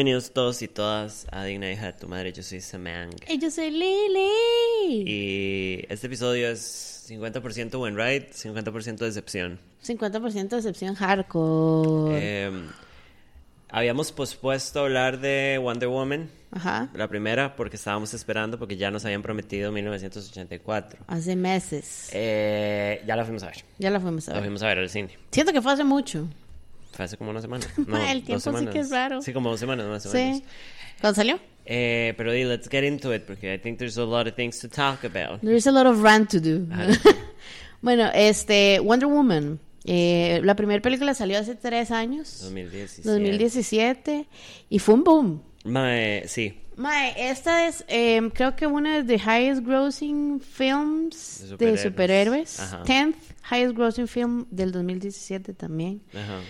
Bienvenidos todos y todas a Digna Hija de tu Madre. Yo soy Samang. Y yo soy Lily. Y este episodio es 50% buen ride, 50% decepción. 50% decepción hardcore. Eh, habíamos pospuesto hablar de Wonder Woman, Ajá. la primera, porque estábamos esperando, porque ya nos habían prometido 1984. Hace meses. Eh, ya la fuimos a ver. Ya la fuimos a La ver. fuimos a ver al cine. Siento que fue hace mucho. Fue hace como una semana. Ma, el dos tiempo sí semanas. que es raro. Sí, como dos semanas más o menos. Sí. ¿Cuándo salió? Eh, pero di, let's get into it, porque I think there's a lot of things to talk about. There's a lot of rant to do. Bueno, este, Wonder Woman. Eh, la primera película salió hace tres años. 2017. 2017. Y fue un boom. Mae, sí, Mae, esta es, eh, creo que una de the highest grossing films De superhéroes. superhéroes. Ajá. 10th highest grossing film del 2017 también. ajá.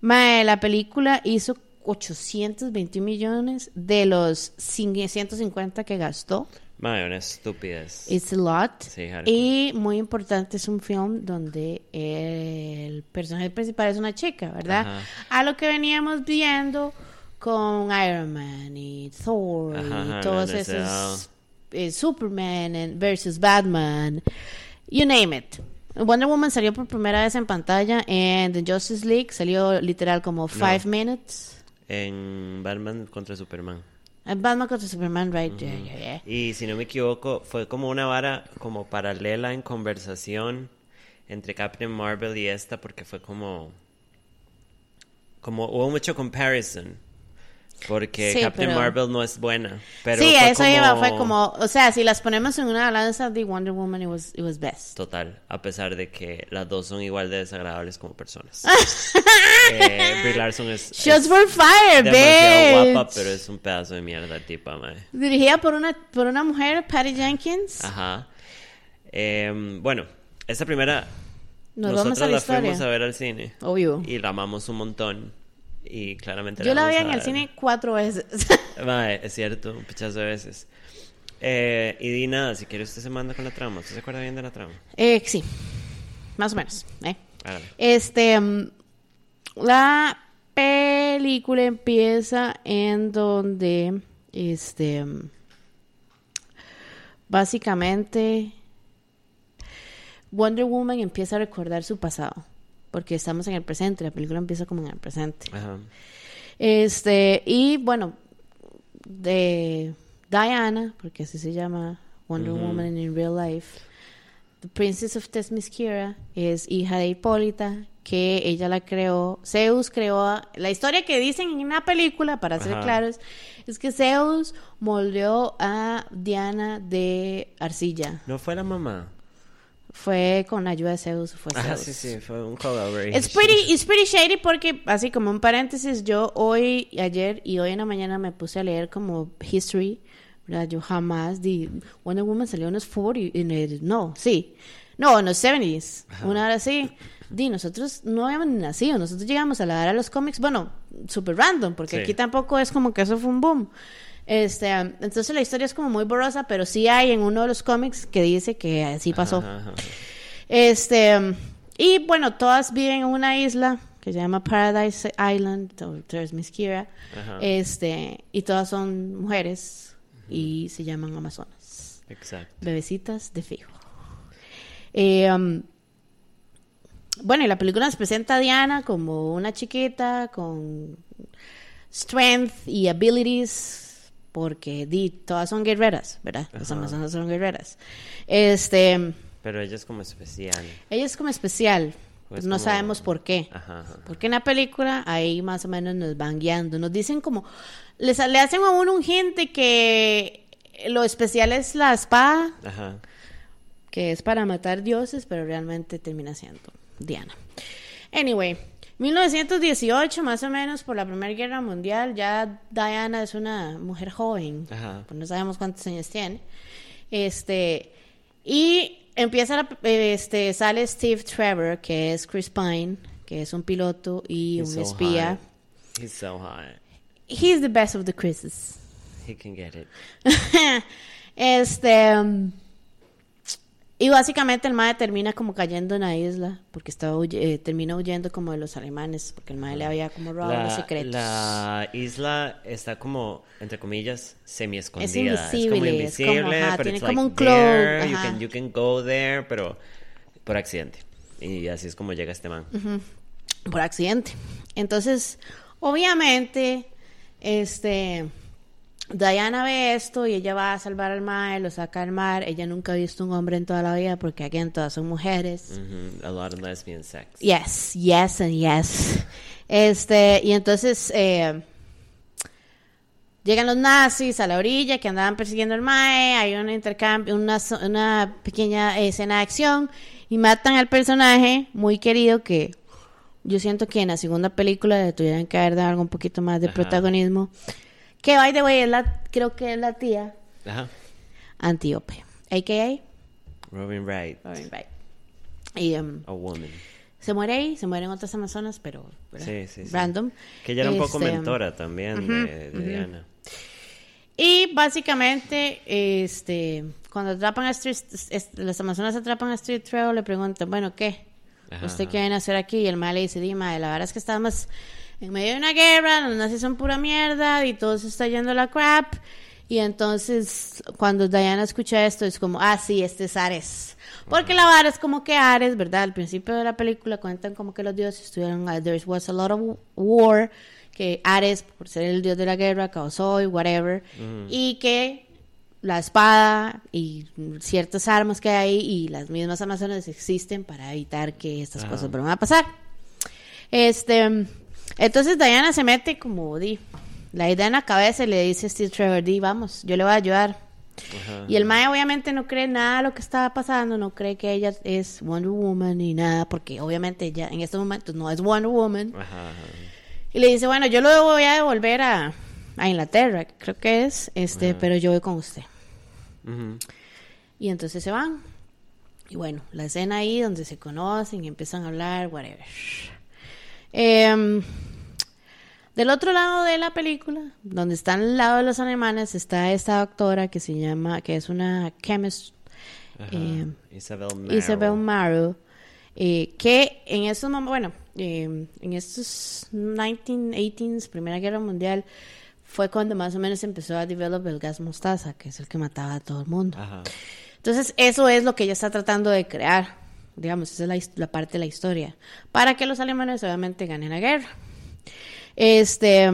Mae, la película hizo 821 millones de los 150 que gastó. Mae, una estupidez. It's a lot. Sí, y muy importante, es un film donde el personaje principal es una chica, ¿verdad? Ajá. A lo que veníamos viendo con Iron Man y Thor Ajá, y todos esos eh, Superman versus Batman, you name it. Wonder Woman salió por primera vez en pantalla en The Justice League, salió literal como five minutes. En Batman contra Superman. En Batman contra Superman, right? Yeah, yeah, yeah. Y si no me equivoco, fue como una vara como paralela en conversación entre Captain Marvel y esta, porque fue como. Como hubo mucho comparison. Porque Sí, Captain pero- Marvel no es buena. Pero sí, a eso como- iba, fue como, o sea, si las ponemos en una balanza de Wonder Woman, it was, it was best. Total, a pesar de que las dos son igual de desagradables como personas. eh, Brie Larson es, Shots for fire, demasiado bitch. guapa, pero es un pedazo de mierda tipa, mae. Dirigida por una, por una mujer, Patty Jenkins. Ajá. Em, bueno, esta primera Nos nosotros vamos a la fuimos a ver al cine Obvio. y la amamos un montón y claramente Yo la vi en el cine cuatro veces. Mae, es cierto, un pichazo de veces. Eh, y di nada, si quiere usted se manda con la trama. ¿Usted se acuerda bien de la trama? eh, sí, más o menos. ¿eh? Este, mm, la película empieza en donde, este, mm, básicamente, Wonder Woman empieza a recordar su pasado, porque estamos en el presente, la película empieza como en el presente. Ajá. Este, y bueno, de Diana, porque así se llama Wonder. Woman in real life, The Princess of Themyscira es hija de Hipólita, que ella la creó, Zeus creó, a- la historia que dicen en una película, para ser Ajá. claros, es que Zeus moldeó a Diana de arcilla. ¿No fue la mamá? Fue con ayuda de Zeus, fue Ajá, Zeus. sí, sí, fue un collaboration. It's pretty, it's pretty shady porque, así como un paréntesis, yo hoy, ayer y hoy en la mañana me puse a leer como history, ¿verdad? Yo jamás di, Wonder Woman salió en los 40, en el- no, sí, no, en los 70s, una hora así. Di, nosotros no habíamos nacido, nosotros llegamos a la era de los cómics, bueno, super random, porque Sí. aquí tampoco es como que eso fue un boom. Este, entonces la historia es como muy borrosa, pero sí hay en uno de los cómics que dice que así pasó. Ajá, ajá, ajá. Este, y bueno, todas viven en una isla que se llama Paradise Island, o. Ajá. Este, y todas son mujeres y se llaman Amazonas. Exacto. Bebecitas de fijo. Eh, um, bueno, y la película nos presenta a Diana como una chiquita con strength y abilities, porque di, todas son guerreras, ¿verdad? Las Ajá. Amazonas son guerreras. Este, Pero ella es como especial. ella es como especial, Pues no como- sabemos por qué. Ajá, ajá. Porque en la película ahí más o menos nos van guiando. Nos dicen como, les, le hacen a uno un gente que lo especial es la espada, Ajá. que es para matar dioses, pero realmente termina siendo Diana. Anyway, 1918 más o menos por la Primera Guerra Mundial, ya Diana es una mujer joven, Ajá. pues no sabemos cuántos años tiene. Este, y empieza la- este sale Steve Trevor, que es Chris Pine, que es un piloto y He's un so espía. hot. He's so hot. He's the best of the Chris's. He can get it. este um, Y básicamente el mae termina como cayendo en la isla, porque estaba huye- eh, termina huyendo como de los alemanes, porque el mae le había como robado los secretos. la isla está como, entre comillas, semi escondida. Es invisible, como es invisible, como, ajá, pero tiene como like un cloak, can, you can go there, pero por accidente. Y así es como llega este man. por accidente. Entonces, obviamente, este Diana ve esto y ella va a salvar al mar, lo saca al mar. Ella nunca ha visto un hombre en toda la vida porque aquí todas son mujeres. Ujú, A lot of lesbian sex. Yes, yes and yes. Este, y entonces eh, llegan los nazis a la orilla que andaban persiguiendo al Mae, hay un intercambio, una, pequeña escena de acción y matan al personaje muy querido que yo siento que en la segunda película le tuvieran que haber dado algo un poquito más de Ajá. protagonismo. Que by the way, es la, creo que es la tía Ajá. Antíope, a.k.a. Robin Wright. Robin Wright. Y em, A woman. se muere ahí, se mueren otras amazonas, pero. Sí, sí, sí. random. Que ella era un poco Este, mentora también de, de Diana. Y básicamente, este, cuando atrapan a Street, las amazonas atrapan a Street Trail, le preguntan, bueno, ¿qué? Ajá, ¿Usted ajá. qué viene a hacer aquí? Y el mal le dice, Dima, la verdad es que estamos en medio de una guerra, los nazis son pura mierda y todo se está yendo a la crap. Y entonces, cuando Diana escucha esto, es como, ah, sí, este es Ares. Porque la vara es como que Ares, ¿verdad? Al principio de la película cuentan como que los dioses estuvieron, uh, there was a lot of war, que Ares, por ser el dios de la guerra, causó y whatever. Y que la espada y ciertas armas que hay y las mismas amazonas existen para evitar que estas Ajá. cosas vuelvan a pasar. Este, entonces Diana se mete como di la idea en la cabeza y le dice a Steve Trevor, di, vamos, yo le voy a ayudar. Ajá. Y el Mae obviamente no cree nada de lo que estaba pasando, no cree que ella es Wonder Woman ni nada, porque obviamente ella en estos momentos no es Wonder Woman. Ajá. Y le dice, bueno, yo lo voy a devolver a, a Inglaterra, creo que es, este, Ajá. pero yo voy con usted. Y entonces se van. Y bueno, la escena ahí donde se conocen y empiezan a hablar, whatever. Em, del otro lado de la película, donde están al lado de los alemanes, está esta doctora que se llama, que es una chemist. Eh, Isabel Marrow, eh, que en estos momentos, bueno, eh, en estos 1918s, Primera Guerra Mundial, fue cuando más o menos empezó a develop el gas mostaza, que es el que mataba a todo el mundo. Ajá. Entonces, eso es lo que ella está tratando de crear. Digamos, esa es la, parte de la historia. Para que los alemanes obviamente ganen la guerra. Este.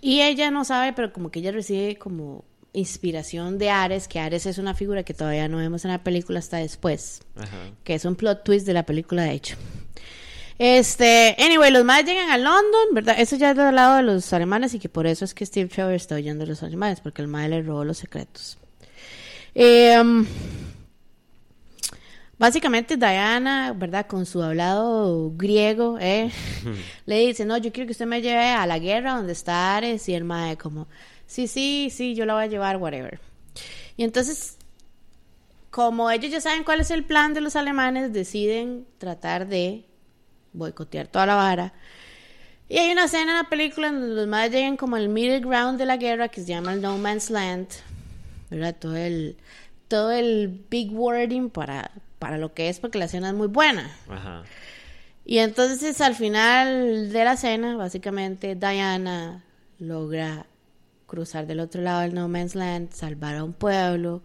Y ella no sabe, pero como que ella recibe como inspiración de Ares, que Ares es una figura que todavía no vemos en la película hasta después. Ajá. Que es un plot twist de la película, de hecho. Este, anyway, los más llegan a London, ¿verdad? Eso ya es del lado de los alemanes y que por eso es que Steve Trevor está huyendo de los alemanes, porque el mae le robó los secretos. Em, básicamente Diana, ¿verdad? Con su hablado griego, ¿eh? le dice, no, yo quiero que usted me lleve a la guerra donde está Ares y el mae como, sí, sí, sí, yo la voy a llevar, whatever. Y entonces como ellos ya saben cuál es el plan de los alemanes, deciden tratar de boicotear toda la vara. Y hay una escena en la película donde los más llegan como al middle ground de la guerra que se llama el No Man's Land. ¿Verdad? Todo el, todo el big wording para, para lo que es, porque la escena es muy buena. Ajá. Y entonces al final de la escena, básicamente Diana logra cruzar del otro lado del No Man's Land, salvar a un pueblo,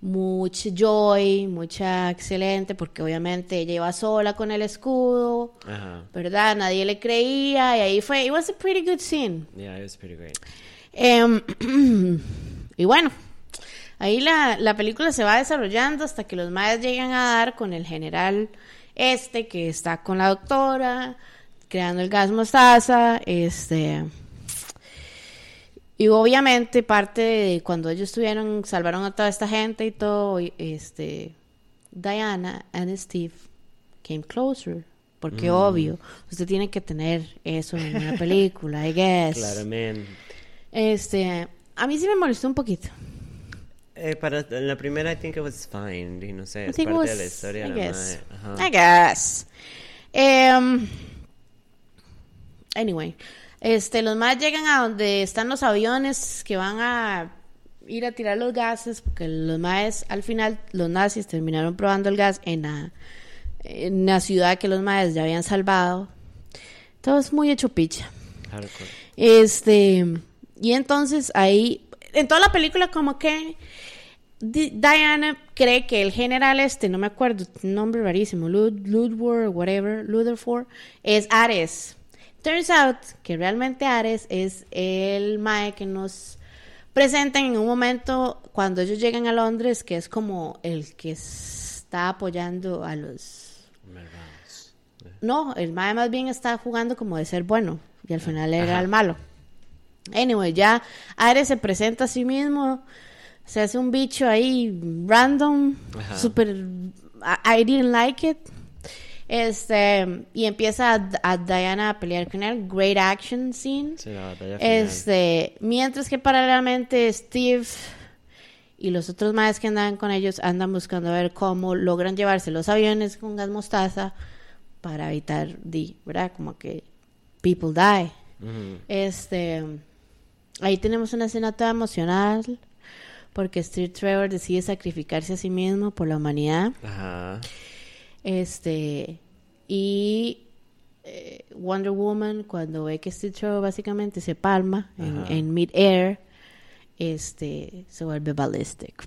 mucha joy, mucha excelente, porque obviamente ella iba sola con el escudo, Ajá. ¿verdad? Nadie le creía y ahí fue, it was a pretty good scene. Yeah, it was pretty great. Em, y bueno, ahí la, la película se va desarrollando hasta que los maes llegan a dar con el general este que está con la doctora, creando el gas mostaza, este... Y obviamente parte de cuando ellos estuvieron, salvaron a toda esta gente y todo, este, Diana and Steve came closer. Porque obvio, usted tiene que tener eso en una película, I guess. Claramente. Este, a mí sí me molestó un poquito. Eh, para la primera, I think it was fine. Y no sé, I es parte de la historia. I guess. I guess. Em, anyway, este, los más llegan a donde están los aviones que van a ir a tirar los gases, porque los maes, al final, los nazis terminaron probando el gas en la, en la ciudad que los maes ya habían salvado. Todo es muy hecho picha. Hardcore. Este, y entonces ahí, en toda la película como que Diana cree que el general este, no me acuerdo, nombre rarísimo, Lud, Ludwig, whatever, Rutherford, es Ares. Turns out que realmente Ares es el mae que nos presentan en un momento cuando ellos llegan a Londres, que es como el que está apoyando a los no, el mae más bien está jugando como de ser bueno y al final era Ajá. el malo. Anyway, ya Ares se presenta a sí mismo, se hace un bicho ahí random, Ajá. super I, didn't like it. Este, y empieza a, a Diana a pelear con él, great action scene. Sí, la batalla final. Este, mientras que paralelamente Steve y los otros maes que andan con ellos andan buscando a ver cómo logran llevarse los aviones con gas mostaza para evitar, di, ¿verdad? Como que people die. Este, ahí tenemos una escena toda emocional porque Steve Trevor decide sacrificarse a sí mismo por la humanidad. Ajá. Este, y eh, Wonder Woman, cuando ve que Steve Trevor básicamente se palma en, en mid-air, este, se vuelve ballistic.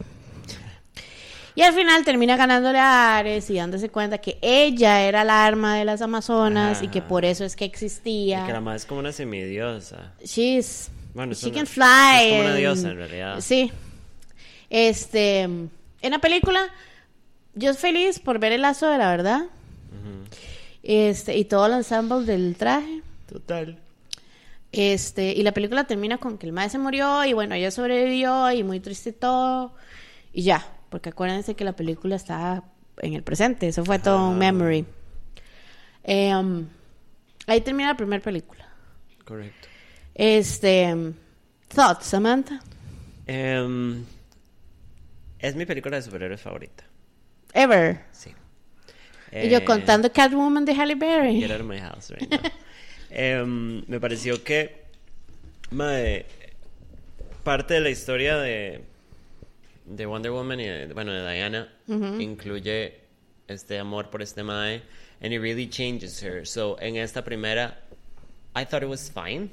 Y al final termina ganándole a Ares y dándose cuenta que ella era el arma de las Amazonas y que por eso es que Y existía. que la madre es como una semidiosa. She's, Bueno, she una- can fly. es como una diosa, en realidad. Sí. Este, en la película, yo estoy feliz por ver el lazo de la verdad. Este, y todo el ensemble del traje. Total. Este, y la película termina con que el maestro se murió y bueno, ella sobrevivió y muy triste todo. Y ya, porque acuérdense que la película está en el presente, eso fue todo un memory. Em, ahí termina la primera película. Correcto. Este, thoughts, Samantha. Em, es mi película de superhéroes favorita. Ever. Sí. y yo Eh, contando Catwoman de Halle Berry. Get out of my house right now. Em, me pareció que mae, parte de la historia de, de Wonder Woman y de, bueno de Diana incluye este amor por este mae and it really changes her. So en esta primera I thought it was fine.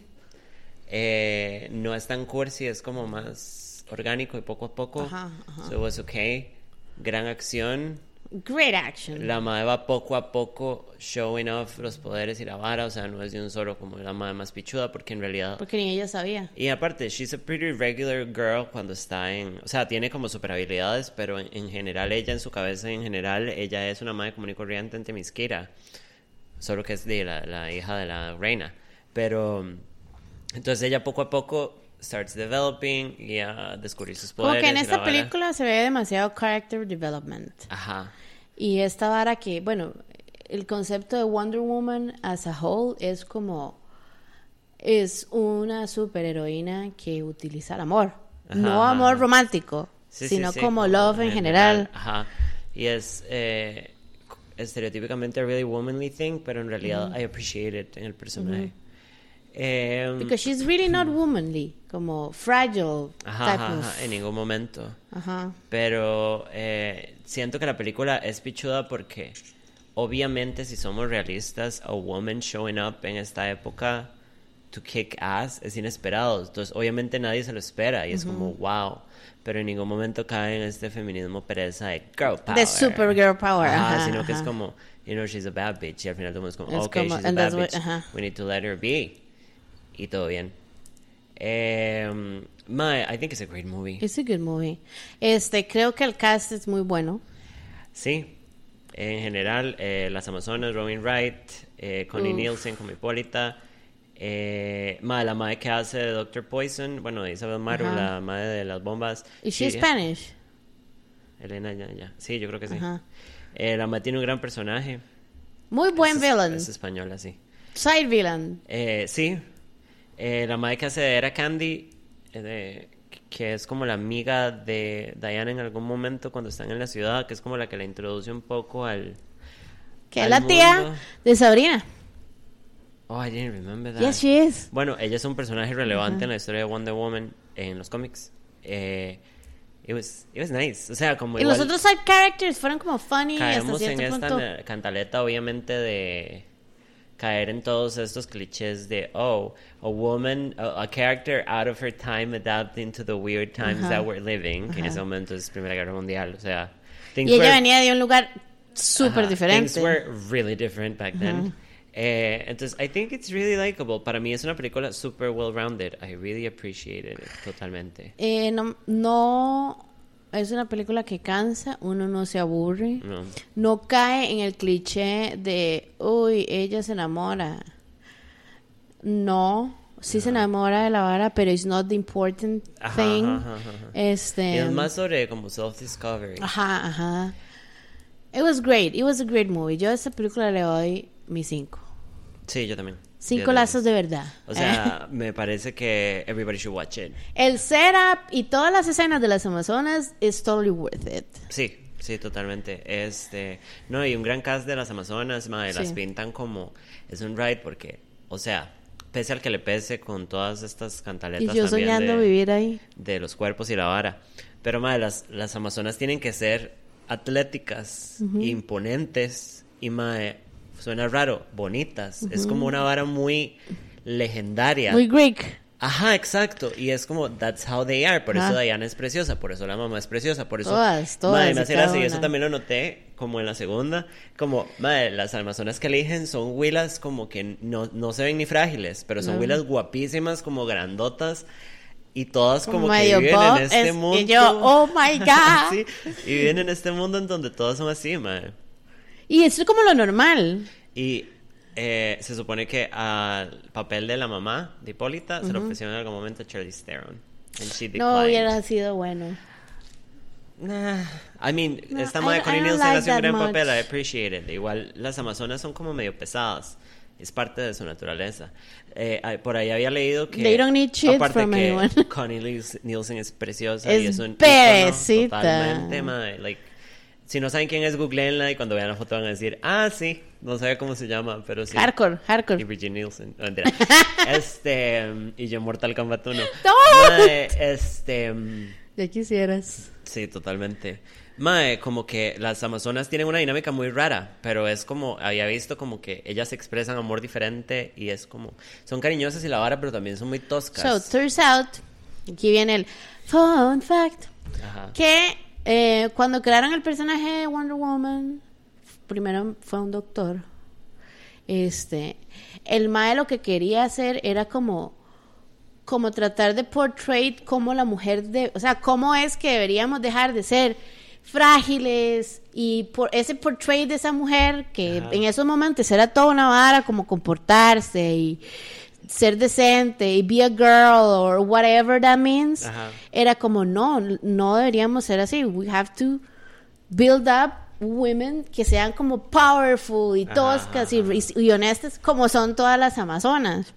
Eh, no es tan cursi, es como más orgánico y poco a poco. Ajá, ajá. So it was okay. Gran acción. Great action. La madre va poco a poco showing off los poderes y la vara, o sea, no es de un solo como la madre más pichuda, porque en realidad... Porque ni ella sabía. Y aparte, she's a pretty regular girl cuando está en... O sea, tiene como super habilidades, pero en, en general ella, en su cabeza en general, ella es una madre común y corriente en Temisquira. Solo que es de la, la hija de la reina. Pero... Entonces ella poco a poco starts developing y a descubrir sus Como poderes. que en esta vara. película se ve demasiado character development. Ajá. Y esta vara que, bueno, el concepto de Wonder Woman as a whole es como es una superheroína que utiliza el amor. Ajá, no amor ajá. romántico, Sí, sino sí, como love en general. Ajá. Y es eh, estereotípicamente a really womanly thing, pero en realidad I appreciate it en el personaje. Em, Because she's really not womanly, como fragile ajá, type ajá, of- ajá, en ningún momento. Ajá. Pero eh, siento que la película es pichuda porque obviamente si somos realistas, a woman showing up en esta época to kick ass es inesperado. Entonces obviamente nadie se lo espera y es como wow. Pero en ningún momento cae en este feminismo pereza de girl power. De supergirl power, Ajá, sino que es como, you know, she's a bad bitch. Y al final todo el mundo es como, Es okay, como- she's a bad what- bitch. ajá. We need to let her be. Y todo bien. Um, my, I think it's a great movie. It's a good movie. Este, creo que el cast es muy bueno. Sí, en general, eh, las Amazonas, Robin Wright, eh, Connie Uf. Nielsen como Hipólita, eh, ma, la madre que hace de Doctor Poison, bueno, Isabel Maru, Ajá. la madre de las bombas. ¿Y she Sí, Spanish? Elena, ya, ya. Sí, yo creo que sí. Ajá. Eh, la madre tiene un gran personaje. Muy buen es, villain. Es española, sí. Side villain. Eh, sí, eh, la madre que hace Era Candy, eh, que es como la amiga de Diana en algún momento cuando están en la ciudad, que es como la que la introduce un poco al... Que es la tía mundo. de Sabrina. Oh, I didn't remember that. Yes, she is. Bueno, ella es un personaje relevante en la historia de Wonder Woman en los cómics. eh, it was, it was nice. O sea, como Y igual los otros side characters fueron como funny hasta caemos en cierto esta punto. na- cantaleta, obviamente, de caer en todos estos clichés de, oh, a woman, a, a character out of her time adapting to the weird times Ajá. that we're living, que en Ajá. ese momento es Primera Guerra Mundial, o sea... things Y ella were- venía de un lugar súper diferente. Things were really different back then. Eh, entonces, I think it's really likable. Para mí es una película super well rounded. I really appreciated it totalmente. Eh, no, no es una película que cansa, uno no se aburre, No. no cae en el cliché de, uy, ella se enamora. No, sí se enamora de la vara, pero it's not the important thing. ajá, ajá, ajá. Este, es más sobre como self-discovery. ajá, ajá. It was great, it was a great movie. Yo a esta película le doy mi cinco. Sí, yo también. Cinco lazos de verdad. O sea, me parece que everybody should watch it. El setup y todas las escenas de las Amazonas is totally worth it. Sí, sí, totalmente. Este, no, y un gran cast de las Amazonas, madre, las Sí. pintan como es un ride porque, o sea, pese al que le pese con todas estas Y cantaletas yo también soñando de- vivir ahí. de los cuerpos y la vara. Pero, madre, las, las amazonas tienen que ser atléticas, imponentes y, madre, suena raro, bonitas. Es como una vara muy legendaria. Muy Greek. Ajá, exacto. Y es como, that's how they are. Por eso. Diana es preciosa, por eso la mamá es preciosa, por eso... Todas, todas Madre, y y eso también lo noté, como en la segunda. Como, madre, las amazonas que eligen son huilas como que no, no se ven ni frágiles, pero son No. huilas guapísimas, como grandotas. Y todas como, Como que viven en este es- y mundo. yo, oh my God. sí, y viven en este mundo en donde todas son así, madre. Y eso es como lo normal. Y eh, se supone que al papel de la mamá de Hipólita se lo ofrecieron en algún momento a Charlize Theron. And she No hubiera sido bueno. Nah, I mean, No, esta madre Connie Nielsen like hace un gran much. papel, I appreciate it. Igual las amazonas son como medio pesadas. Es parte de su naturaleza. Eh, ay, por ahí había leído que... They don't need shit aparte from que anyone. Connie Niels- Nielsen es preciosa y Es es un perecita. totalmente, madre. Like, si no saben quién es, googleenla y cuando vean la foto van a decir, ah, sí, no sabe cómo se llama, pero sí. Hardcore, Y hardcore. Bridget Nielsen. No, mentira. este, y yo Mortal Kombat 1. ¡No! Mae, este, um, Ya quisieras. sí, totalmente. Mae, como que las amazonas tienen una dinámica muy rara, pero es como, había visto como que ellas expresan amor diferente y es como, son cariñosas y la vara, pero también son muy toscas. So, turns out, aquí viene el fun fact, Ajá. que eh, cuando crearon el personaje de Wonder Woman, primero fue un doctor. Este, el mae lo que quería hacer era como como tratar de portray como la mujer de, o sea, cómo es que deberíamos dejar de ser frágiles y por ese portray de esa mujer que Ajá. en esos momentos era toda una vara como comportarse y ser decente y be a girl or whatever that means Ajá. era como no no deberíamos ser así we have to build up women que sean como powerful y toscas ajá, y, y honestas como son todas las amazonas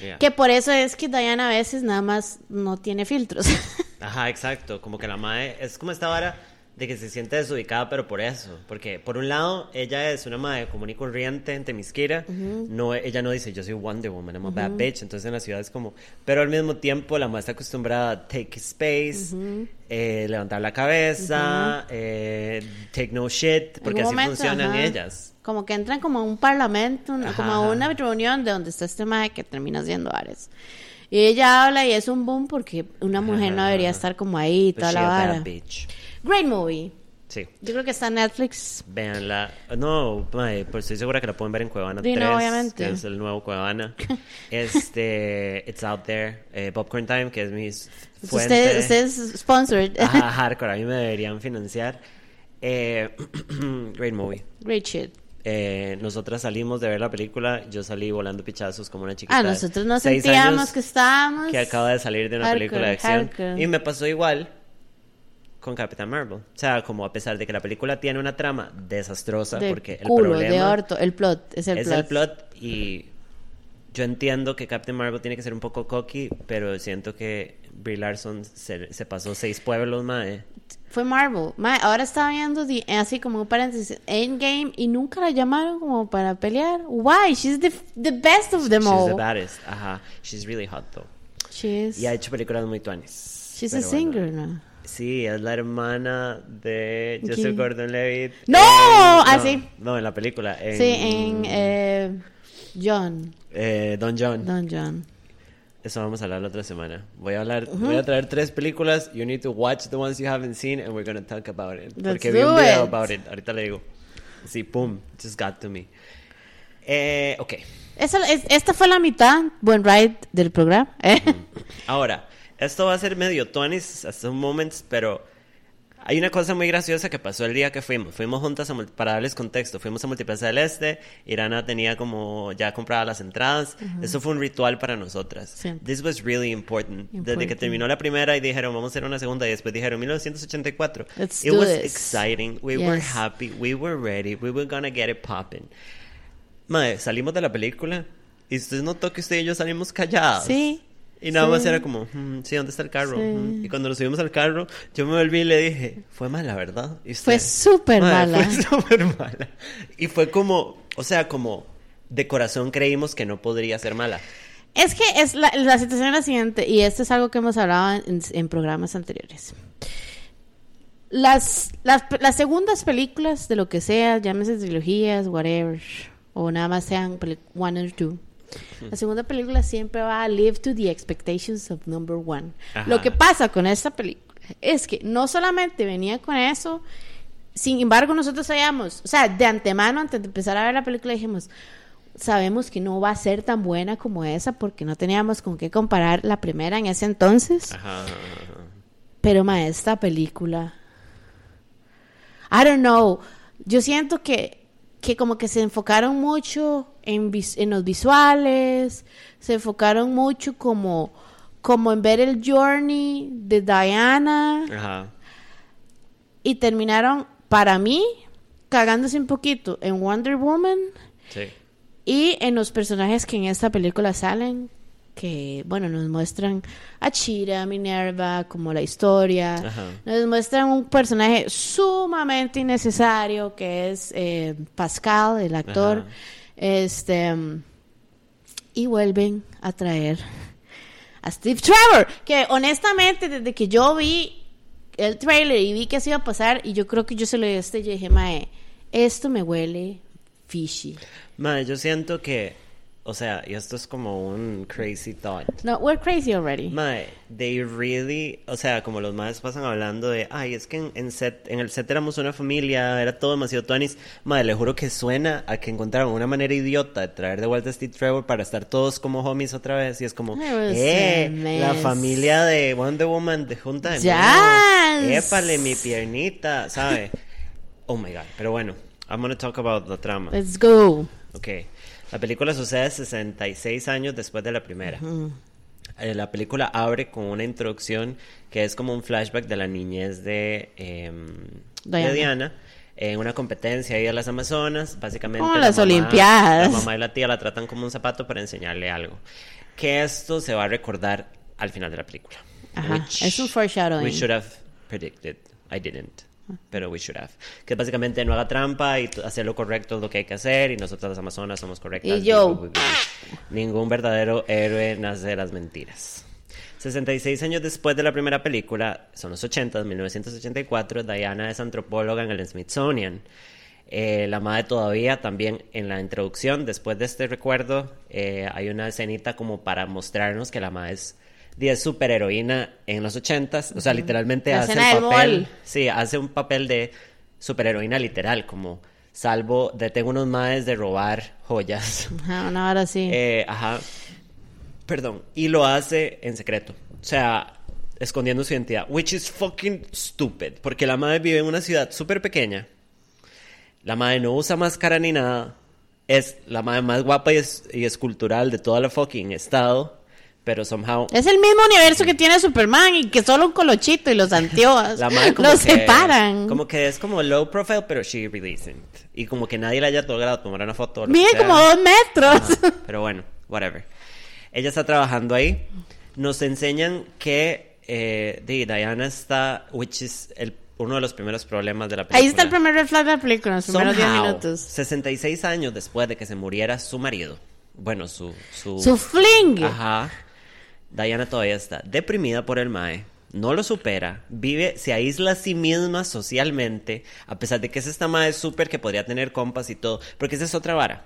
Yeah. que por eso es que Diana a veces nada más no tiene filtros. Ajá, exacto. Como que la madre es como esta vara de que se siente desubicada, pero por eso. Porque por un lado, ella es una madre común y corriente en Temisquira. no, ella no dice, yo soy Wonder Woman, I'm a bad bitch. Entonces en la ciudad es como. Pero al mismo tiempo, la madre está acostumbrada a take space, eh, levantar la cabeza, eh, take no shit. Porque así momento, funcionan ajá, ellas. Como que entran como a un parlamento, una- como a una reunión de donde está este mae que termina siendo Ares. Y ella habla y es un boom porque una mujer no debería estar como ahí But toda la vara. Great movie. Sí. Yo creo que está en Netflix. Véanla. No, mae, pues estoy segura que la pueden ver en Cuevana Sí, no, 3, obviamente. que es el nuevo Cuevana. Este, It's Out There, eh, Popcorn Time, que es mi s- fuente. Usted, usted es sponsored. Ajá, hardcore, a mí me deberían financiar. Eh, great movie. Great shit. Eh, nosotras salimos de ver la película, yo salí volando pichazos como una chiquita. Ah, nosotros nos sentíamos que estábamos. que acaba de salir de una Hardcore, película de acción. hardcore. Y me pasó igual con Capitán Marvel. O sea, como a pesar de que la película tiene una trama desastrosa, de porque el culo, problema de orto. El plot, es el es plot. el plot y yo entiendo que Captain Marvel tiene que ser un poco cocky, pero siento que Brie Larson se, se pasó seis pueblos, mae. Fue Marvel. Mae, ahora estaba viendo the- así como un paréntesis Endgame y nunca la llamaron como para pelear. Why? She's the, the best of them She's all. the baddest. Ajá. She's really hot though. She is. Y ha hecho películas muy tuanes. She's a pero bueno. singer, ¿no? Sí, es la hermana de Joseph ¿Quién? Gordon-Levitt. ¡No! en- Ah. No, en la película. En, Sí, en eh, John. eh, Don John. Don John. Eso vamos a hablar la otra semana. Voy a hablar, voy a traer tres películas. You need to watch the ones you haven't seen and we're going to talk about it. Let's Porque vi un video it. about it. Ahorita le digo. Sí, pum, just got to me. Eh, ok. Esa, es- esta fue la mitad, buen ride del programa. ¿eh? Ahora, esto va a ser medio tuanis hasta un moments, pero hay una cosa muy graciosa que pasó el día que fuimos. Fuimos juntas a para darles contexto. Fuimos a Multiplaza del Este. Irana tenía como ya compradas las entradas. Eso fue un ritual para nosotras. Sí. This was really important. Desde que Important. terminó la primera y dijeron, vamos a hacer una segunda. Y después dijeron, 1984. Let's it do was this. exciting. We were Yes. happy. We were ready. We were gonna get it popping. Madre, salimos de la película y usted notó que usted y yo salimos callados. Sí. Y nada más era como, "Mm, sí, ¿dónde está el carro? Sí. Mm". Y cuando nos subimos al carro, yo me volví y le dije, fue mala, ¿verdad? Y usted, Fue súper "Madre, mala". Fue súper mala. Y fue como, o sea, como de corazón creímos que no podría ser mala. Es que es la, la situación es la siguiente, y esto es algo que hemos hablado en, en programas anteriores. Las, las, las segundas películas de lo que sea, llámese trilogías, whatever, o nada más sean one or two, la segunda película siempre va a live to the expectations of number one. Ajá. Lo que pasa con esta película es que no solamente venía con eso, sin embargo nosotros sabíamos, o sea, de antemano, antes de empezar a ver la película, dijimos, sabemos que no va a ser tan buena como esa porque no teníamos con qué comparar la primera en ese entonces. Ajá. Pero ma, esta película, I don't know, yo siento que, que como que se enfocaron mucho en, vis- en los visuales, se enfocaron mucho como, como en ver el journey de Diana Ajá. y terminaron, para mí, cagándose un poquito en Wonder Woman. Sí. Y en los personajes que en esta película salen, que, bueno, nos muestran a Chira, a Minerva, como la historia. Ajá. Nos muestran un personaje sumamente innecesario, que es eh, Pascal, el actor. Ajá. Este. Y vuelven a traer a Steve Trevor, que honestamente, desde que yo vi el trailer y vi que se iba a pasar, y yo creo que yo se lo dije a este, yo dije, Mae, esto me huele fishy. Madre, yo siento que, o sea, y esto es como un crazy thought. No, we're crazy already. Mae, they really, o sea, como los más pasan hablando de, ay, es que en, en set, en el set éramos una familia, era todo demasiado tuanis. Mae, le juro que suena a que encontraron una manera idiota de traer de vuelta a Steve Trevor para estar todos como homies otra vez. Y es como, was eh, la familia de Wonder Woman de junta de Yes. nuevo. Épale, mi piernita, ¿sabe? Oh my god, pero bueno, I'm gonna talk about the trama. Let's go. Ok. La película sucede 66 años después de la primera. Eh, la película abre con una introducción que es como un flashback de la niñez de, em, de Diana. Diana. En una competencia ahí a las Amazonas, básicamente. Como la las mamá- Olimpiadas. La mamá y la tía la tratan como un zapato para enseñarle algo. Que esto se va a recordar al final de la película. Ajá, Which es un foreshadowing. We should have predicted. I didn't. Pero we should have. Que básicamente no haga trampa y hacer lo correcto es lo que hay que hacer y nosotras las amazonas somos correctas. Y yo. Ningún verdadero héroe nace de las mentiras. 66 años después de la primera película, son los 80, 1984, Diana es antropóloga en el Smithsonian. Eh, la madre todavía también en la introducción, después de este recuerdo, eh, hay una escenita como para mostrarnos que la madre es, di, es superheroína en los 80s, o sea, literalmente La hace el papel, sí, hace un papel de superheroína literal, como salvo, detengo unos madres de robar joyas. Ajá, una hora sí. Eh, ajá. Perdón. Y lo hace en secreto. O sea, escondiendo su identidad. Which is fucking stupid. Porque la madre vive en una ciudad súper pequeña. La madre no usa máscara ni nada. Es la madre más guapa y, es- y escultural de toda la fucking estado. Pero somehow. es el mismo universo que tiene Superman y que solo un colochito y los anteojos La madre como los que, separan. Como que es como low profile, pero she really isn't. Y como que nadie le haya logrado tomar una foto. Mide como dos metros. Ajá, pero bueno, whatever. Ella está trabajando ahí. Nos enseñan que eh, di- Diana está, which is el, uno de los primeros problemas de la película. Ahí está el primer red flag de la película, los primeros 10 Somehow, minutos. 66 años después de que se muriera su marido. Bueno, su... Su, Su fling. Ajá. Diana todavía está deprimida por el mae. no lo supera, vive, se aísla a sí misma socialmente, a pesar de que es esta madre súper que podría tener compas y todo, porque esa es otra vara.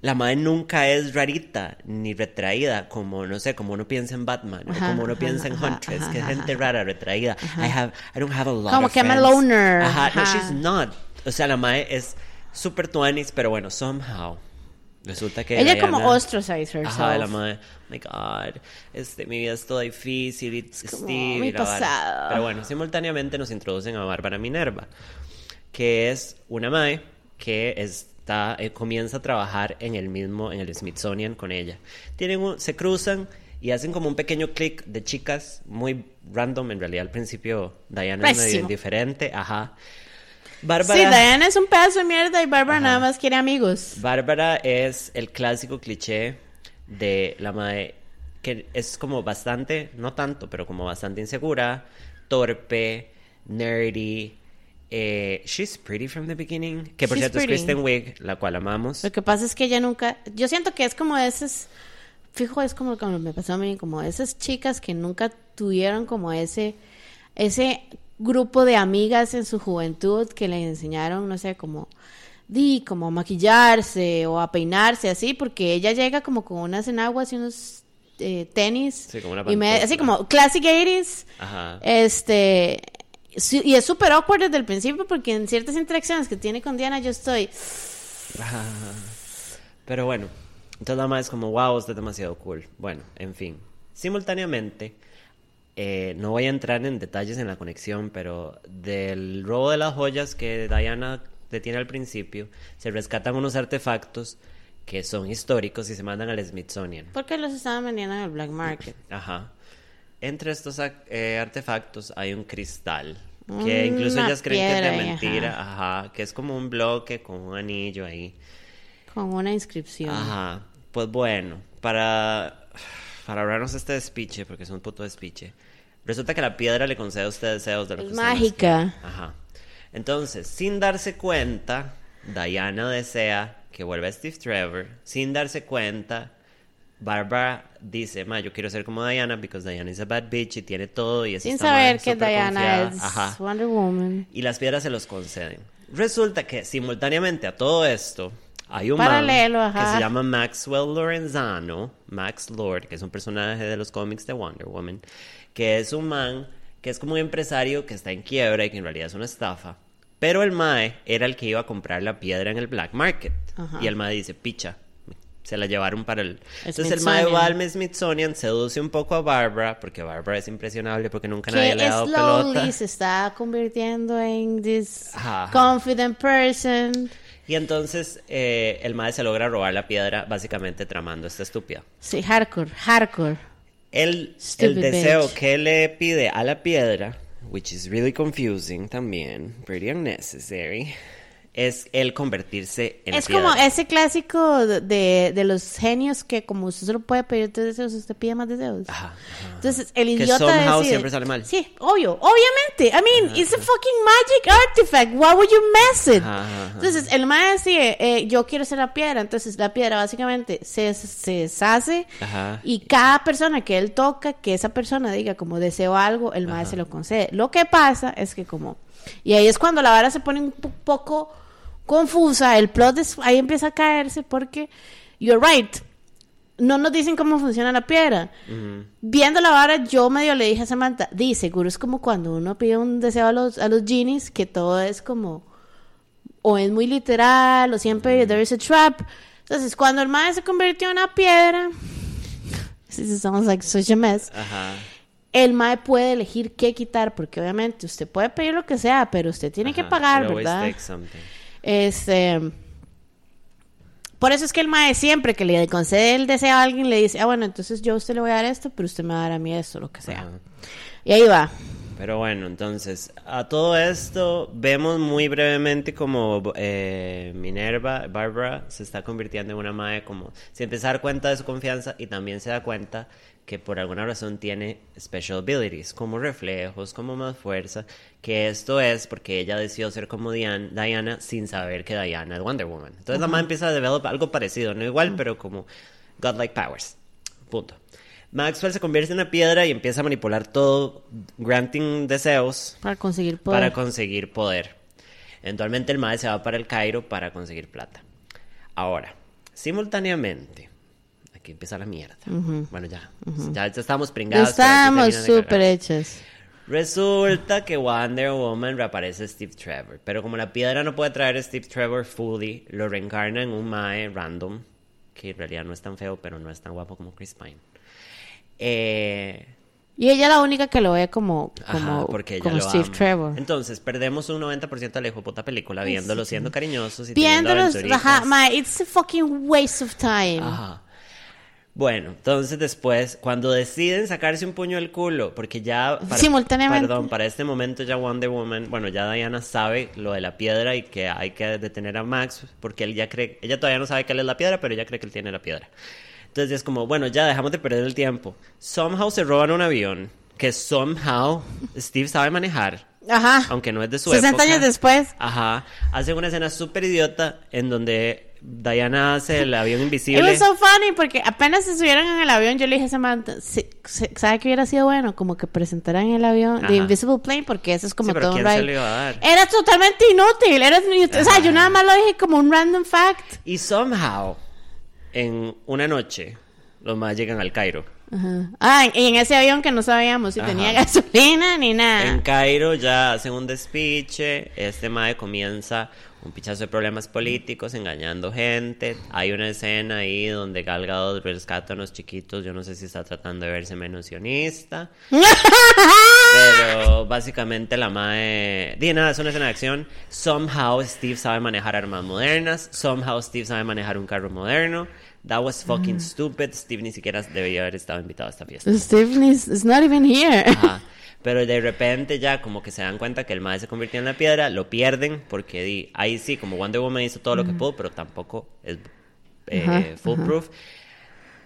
La madre nunca es rarita ni retraída, como no sé, como uno piensa en Batman, o como uno ajá, piensa en Huntress, que es gente rara, retraída. I have, I don't have a lot Como of que I'm a loner, Ajá, no, she's not. O sea, la madre es super tuanis, pero bueno, somehow. Resulta que Ella como Diana- ostracize herself. Ajá, la madre, oh my God, este, mi vida es toda difícil y como Steve mi pasado. Pero bueno, simultáneamente nos introducen a Bárbara Minerva, que es una madre que está, eh, comienza a trabajar en el mismo, en el Smithsonian con ella. Tienen un- se cruzan y hacen como un pequeño clic de chicas, muy random, en realidad al principio Diana es medio Pésimo. indiferente, ajá. Bárbara... Sí, Diana es un pedazo de mierda y Bárbara nada más quiere amigos. Bárbara es el clásico cliché de la madre que es como bastante, no tanto, pero como bastante insegura, torpe, nerdy. Eh, she's pretty from the beginning. Que por She's cierto es pretty. Kristen Wiig, la cual amamos. Lo que pasa es que ella nunca. Yo siento que es como esas. Fijo, es como, como me pasó a mí, como esas chicas que nunca tuvieron como ese. Ese grupo de amigas en su juventud que le enseñaron, no sé, como. Di, como a maquillarse o a peinarse, así, porque ella llega como con unas enaguas y unos eh, tenis. Sí, como una y me- así como classic 80s. Ajá. Este. Y es súper awkward desde el principio porque en ciertas interacciones que tiene con Diana yo estoy. Pero bueno, entonces nada más es como, wow, usted es demasiado cool. Bueno, en fin. Simultáneamente, eh, no voy a entrar en detalles en la conexión, pero del robo de las joyas que Diana detiene al principio, se rescatan unos artefactos que son históricos y se mandan al Smithsonian. Porque los estaban vendiendo en el black market. Ajá. Entre estos eh, artefactos hay un cristal. Que incluso Una ellas creen que es de mentira. Ajá. Que es como un bloque con un anillo ahí. Con una inscripción. Ajá. Pues bueno, para, para ahorrarnos este despiche, porque es un puto despiche, resulta que la piedra le concede a usted deseos de lo Es que usted mágica. Ajá. Entonces, sin darse cuenta, Diana desea que vuelva Steve Trevor. Sin darse cuenta, Barbara dice, ma, yo quiero ser como Diana, because Diana is a bad bitch y tiene todo y es Sin saber que Diana confiada". es Wonder Woman. y las piedras se los conceden. Resulta que simultáneamente a todo esto hay un Paralelo, man que se llama Maxwell Lorenzano, Max Lord, que es un personaje de los cómics de Wonder Woman, que es un man que es como un empresario que está en quiebra y que en realidad es una estafa. Pero el Mae era el que iba a comprar la piedra en el black market. Ajá. Y el Mae dice, picha, se la llevaron para el... Entonces el Mae va al Smithsonian, seduce un poco a Barbara, porque Barbara es impresionable, porque nunca nadie le ha dado pelota. slowly se está convirtiendo en this ajá. confident person. Y entonces eh, el mae se logra robar la piedra, básicamente tramando esta estúpida. Sí, hardcore, hardcore. El, el deseo bitch. que le pide a la piedra, which is really confusing también, pretty unnecessary, es el convertirse en Es piedra. como ese clásico de, de, los genios que como usted solo puede pedir tres deseos, usted pide más deseos. Ajá, ajá. Entonces, el Que idiota somehow decide- siempre sale mal. Sí, obvio, obviamente. I mean, it's a fucking magic artifact. Why would you mess it? Entonces, el mae decide, eh, yo quiero ser la piedra. Entonces, la piedra básicamente se, se deshace y cada persona que él toca, que esa persona diga como deseo algo, el mae se lo concede. Lo que pasa es que como... Y ahí es cuando la vara se pone un po- poco confusa, el plot es- ahí empieza a caerse porque, you're right, no nos dicen cómo funciona la piedra. Viendo la vara, yo medio le dije a Samantha, di, seguro es como cuando uno pide un deseo a los, a los genies, que todo es como, o es muy literal, o siempre there is a trap. Entonces, cuando el mae se convirtió en una piedra, this sounds like such a mess, Ajá. El mae puede elegir qué quitar, porque obviamente usted puede pedir lo que sea, pero usted tiene que pagar, ¿verdad? Este. Por eso es que el mae siempre que le concede el deseo a alguien le dice, ah, bueno, entonces yo a usted le voy a dar esto, pero usted me va a dar a mí esto, lo que sea. Ajá. Y ahí va. Pero bueno, entonces, a todo esto vemos muy brevemente como eh, Minerva, Barbara, se está convirtiendo en una madre como, se empieza a dar cuenta de su confianza y también se da cuenta que por alguna razón tiene special abilities, como reflejos, como más fuerza, que esto es porque ella decidió ser como Dian- Diana sin saber que Diana es Wonder Woman. Entonces la madre empieza a develop algo parecido, no igual, pero como godlike powers. Punto. Maxwell se convierte en una piedra y empieza a manipular todo, granting deseos Para conseguir poder. para conseguir poder. Eventualmente el mae se va para el Cairo para conseguir plata. Ahora, simultáneamente, aquí empieza la mierda. Bueno, ya, ya, ya estamos pringados. estamos súper hechas. Resulta que Wonder Woman reaparece Steve Trevor, pero como la piedra no puede traer a Steve Trevor fully, lo reencarna en un mae random, que en realidad no es tan feo, pero no es tan guapo como Chris Pine. Eh, Y ella es la única que lo ve como, Ajá, como, porque ella como Steve ama. Trevor. Entonces, perdemos un 90% de la puta película viéndolos siendo cariñosos y Viéndolos, ajá, ma, it's a fucking waste of time. Ajá. Bueno, entonces después, cuando deciden sacarse un puño del culo, porque ya... Simultáneamente. Perdón, para este momento ya Wonder Woman, bueno, ya Diana sabe lo de la piedra y que hay que detener a Max, porque él ya cree, ella todavía no sabe que él es la piedra, pero ella cree que él tiene la piedra. Entonces es como, bueno, ya dejamos de perder el tiempo. Somehow se roban un avión que somehow Steve sabe manejar, Ajá. aunque no es de su 60 época. años después. Ajá. Hacen una escena súper idiota en donde Diana hace el avión It invisible. was so funny porque apenas se subieron en el avión, yo le dije a Samantha, ¿sabe que hubiera sido bueno? Como que presentaran el avión, Ajá. The Invisible Plane, porque eso es como Sí, pero todo un ¿quién se ride. lo iba a dar? Era totalmente inútil, era, o sea, yo nada más lo dije como un random fact. Y somehow, en una noche, los más llegan al Cairo. Ajá. Ah, y en ese avión que no sabíamos si Ajá. tenía gasolina ni nada. En Cairo ya hacen un despiche, este mae comienza un pichazo de problemas políticos, engañando gente. Hay una escena ahí donde Gal Gadot rescata a unos chiquitos, yo no sé si está tratando de verse menos sionista. Pero básicamente la mae... Di nada, es una escena de acción. Somehow Steve sabe manejar armas modernas. Somehow Steve sabe manejar un carro moderno. That was fucking stupid. Steve ni siquiera debería haber estado invitado a esta fiesta. Stephanie's is not even here. Ajá. Pero de repente ya como que se dan cuenta que el mae se convirtió en la piedra, lo pierden porque di, ahí sí, como Wonder Woman hizo todo lo que pudo, pero tampoco es eh, foolproof.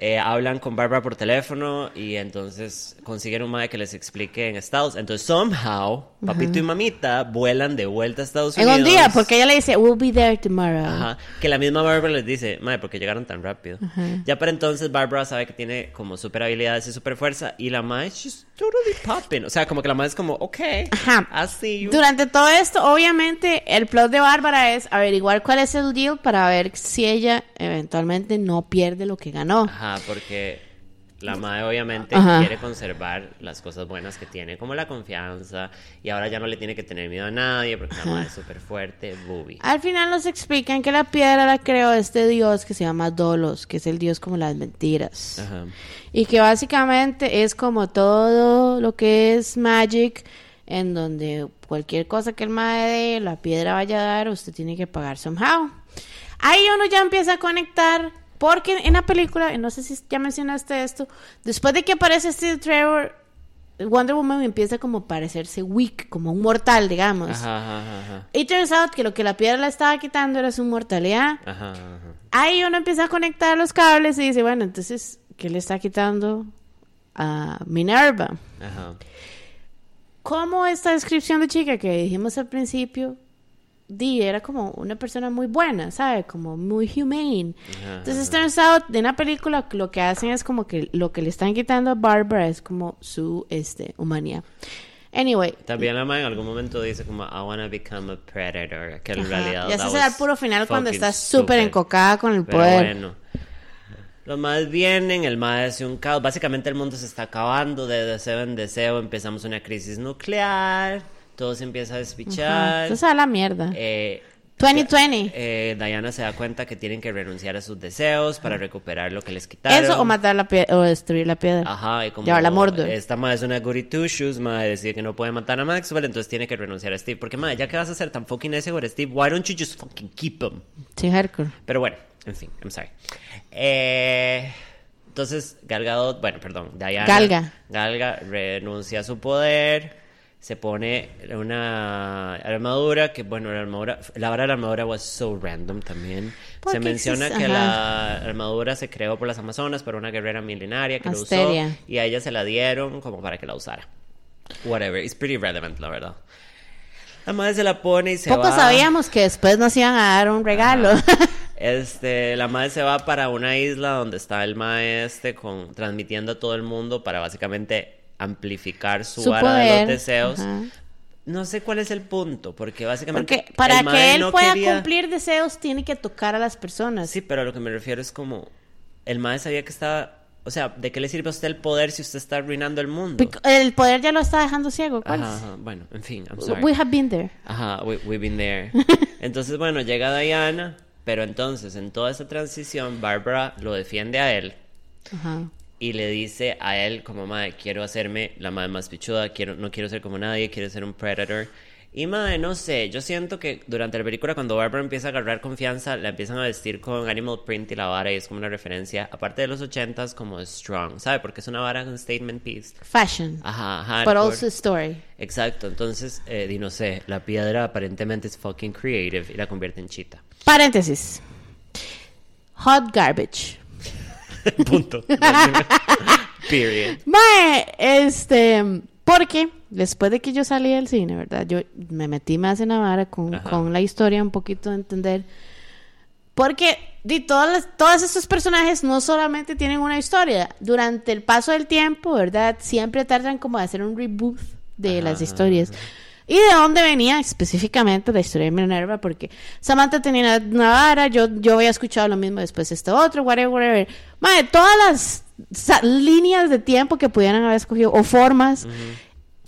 Eh, hablan con Barbara por teléfono y entonces consiguen un mae que les explique en Estados. Entonces, somehow, papito y mamita vuelan de vuelta a Estados En Unidos. un día, porque ella le dice, we'll be there tomorrow. Ajá, que la misma Barbara les dice, madre, porque llegaron tan rápido. Ya para entonces Barbara sabe que tiene como super habilidades y super fuerza y la madre, she's totally popping. O sea, como que la madre es como, ok, Ajá. I see you. Durante todo esto, obviamente, el plot de Bárbara es averiguar cuál es el deal para ver si ella eventualmente no pierde lo que ganó. Ajá, porque la madre obviamente Ajá. quiere conservar las cosas buenas que tiene, como la confianza, y ahora ya no le tiene que tener miedo a nadie porque la madre es súper fuerte, booby. Al final nos explican que la piedra la creó este dios que se llama Dolos, que es el dios como las mentiras. Ajá. Y que básicamente es como todo lo que es Magic, en donde cualquier cosa que el mae dé, la piedra vaya a dar, usted tiene que pagar somehow. Ahí uno ya empieza a conectar, porque en la película, no sé si ya mencionaste esto, después de que aparece Steve Trevor, Wonder Woman empieza como a parecerse weak, como un mortal, digamos. Ajá, ajá, ajá. Y turns out que lo que la piedra le estaba quitando era su mortalidad. Ahí uno empieza a conectar los cables y dice, bueno, entonces, ¿qué le está quitando a Minerva? Ajá. Como esta descripción de chica que dijimos al principio, Di era como una persona muy buena, ¿sabe? Como muy humane. Ajá, Entonces, turns out, en la película lo que hacen es como que lo que le están quitando a Barbara es como su este, humanidad. Anyway. También la madre en algún momento dice como I wanna become a predator, que en ajá, realidad ese será el puro final cuando está súper encocada con el Pero poder. bueno. Los más vienen, el más hace un caos. Básicamente el mundo se está acabando de deseo en deseo. Empezamos una crisis nuclear. Todo se empieza a despichar. Eso va a la mierda. Eh, 2020. eh, Diana se da cuenta que tienen que renunciar a sus deseos para recuperar lo que les quitaron. Eso o matar la piedra o destruir la piedra. Ajá, y como Llevarla a esta madre es una goody two shoes, madre decide que no puede matar a Maxwell, entonces tiene que renunciar a Steve. Porque, madre, ya que vas a ser tan fucking ese con Steve, why don't you just fucking keep him? Sí, hardcore. Pero bueno, en fin, I'm sorry. Eh, entonces, Gal Gadot, bueno, perdón, Diana. Galga. Galga renuncia a su poder, se pone una armadura que, bueno, la armadura, la verdad la armadura was so random también. ¿Por Se menciona existe? que Ajá. la armadura se creó por las Amazonas, por una guerrera milenaria que Asteria. lo usó y a ella se la dieron como para que la usara. Whatever, it's pretty relevant, la verdad. La madre se la pone y se Poco va. sabíamos que después nos iban a dar un regalo. Este, la madre se va para una isla donde está el mae este con, transmitiendo a todo el mundo para básicamente amplificar su, Su de los deseos. ajá. No sé cuál es el punto, porque básicamente Porque para el que él no pueda quería- cumplir deseos, tiene que tocar a las personas. Sí, pero a lo que me refiero es como el mae sabía que estaba, o sea, ¿de qué le sirve a usted el poder si usted está arruinando el mundo? El poder ya lo está dejando ciego. ¿cuál Ajá, ajá, bueno, en fin, I'm sorry. We have been there. Ajá, we, we've been there. Entonces, bueno, llega Diana, pero entonces en toda esa transición, Barbara lo defiende a él Ajá. Y le dice a él como, madre, quiero hacerme la madre más pichuda, quiero, no quiero ser como nadie, quiero ser un predator. Y madre, no sé, yo siento que durante la película cuando Barbara empieza a agarrar confianza, la empiezan a vestir con animal print y la vara y es como una referencia, aparte de los ochentas, como strong, ¿sabe? Porque es una vara con statement piece. Fashion. Ajá, But hardcore. also story. Exacto, entonces, eh, di no sé, la piedra aparentemente es fucking creative y la convierte en chita. Paréntesis. Hot garbage. Punto. Period. Mae, este, porque después de que yo salí del cine, ¿verdad? Yo me metí más en la vara con, Ajá. con la historia, un poquito de entender. Porque di, todas las- todos estos personajes no solamente tienen una historia. Durante el paso del tiempo, ¿verdad? Siempre tardan como de hacer un reboot de Ajá, las historias. ¿Y de dónde venía específicamente la historia de Minerva? Porque Samantha tenía una, vara, yo, yo había escuchado lo mismo después este otro, whatever, whatever. Madre, todas las líneas de tiempo que pudieran haber escogido, o formas.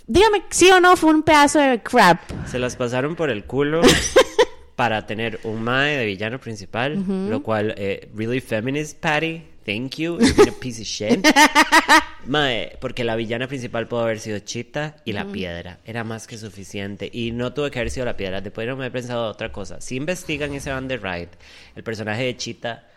Dígame, sí o no, fue un pedazo de crap. Se las pasaron por el culo para tener un mae de villano principal, lo cual, eh, really feminist, Patty. Thank you. Being a piece of shit. Mae, porque la villana principal pudo haber sido Chita y la piedra. Era más que suficiente. Y no tuve que haber sido la piedra. Después no me he pensado otra cosa. Si investigan y se van de right, el personaje de Chita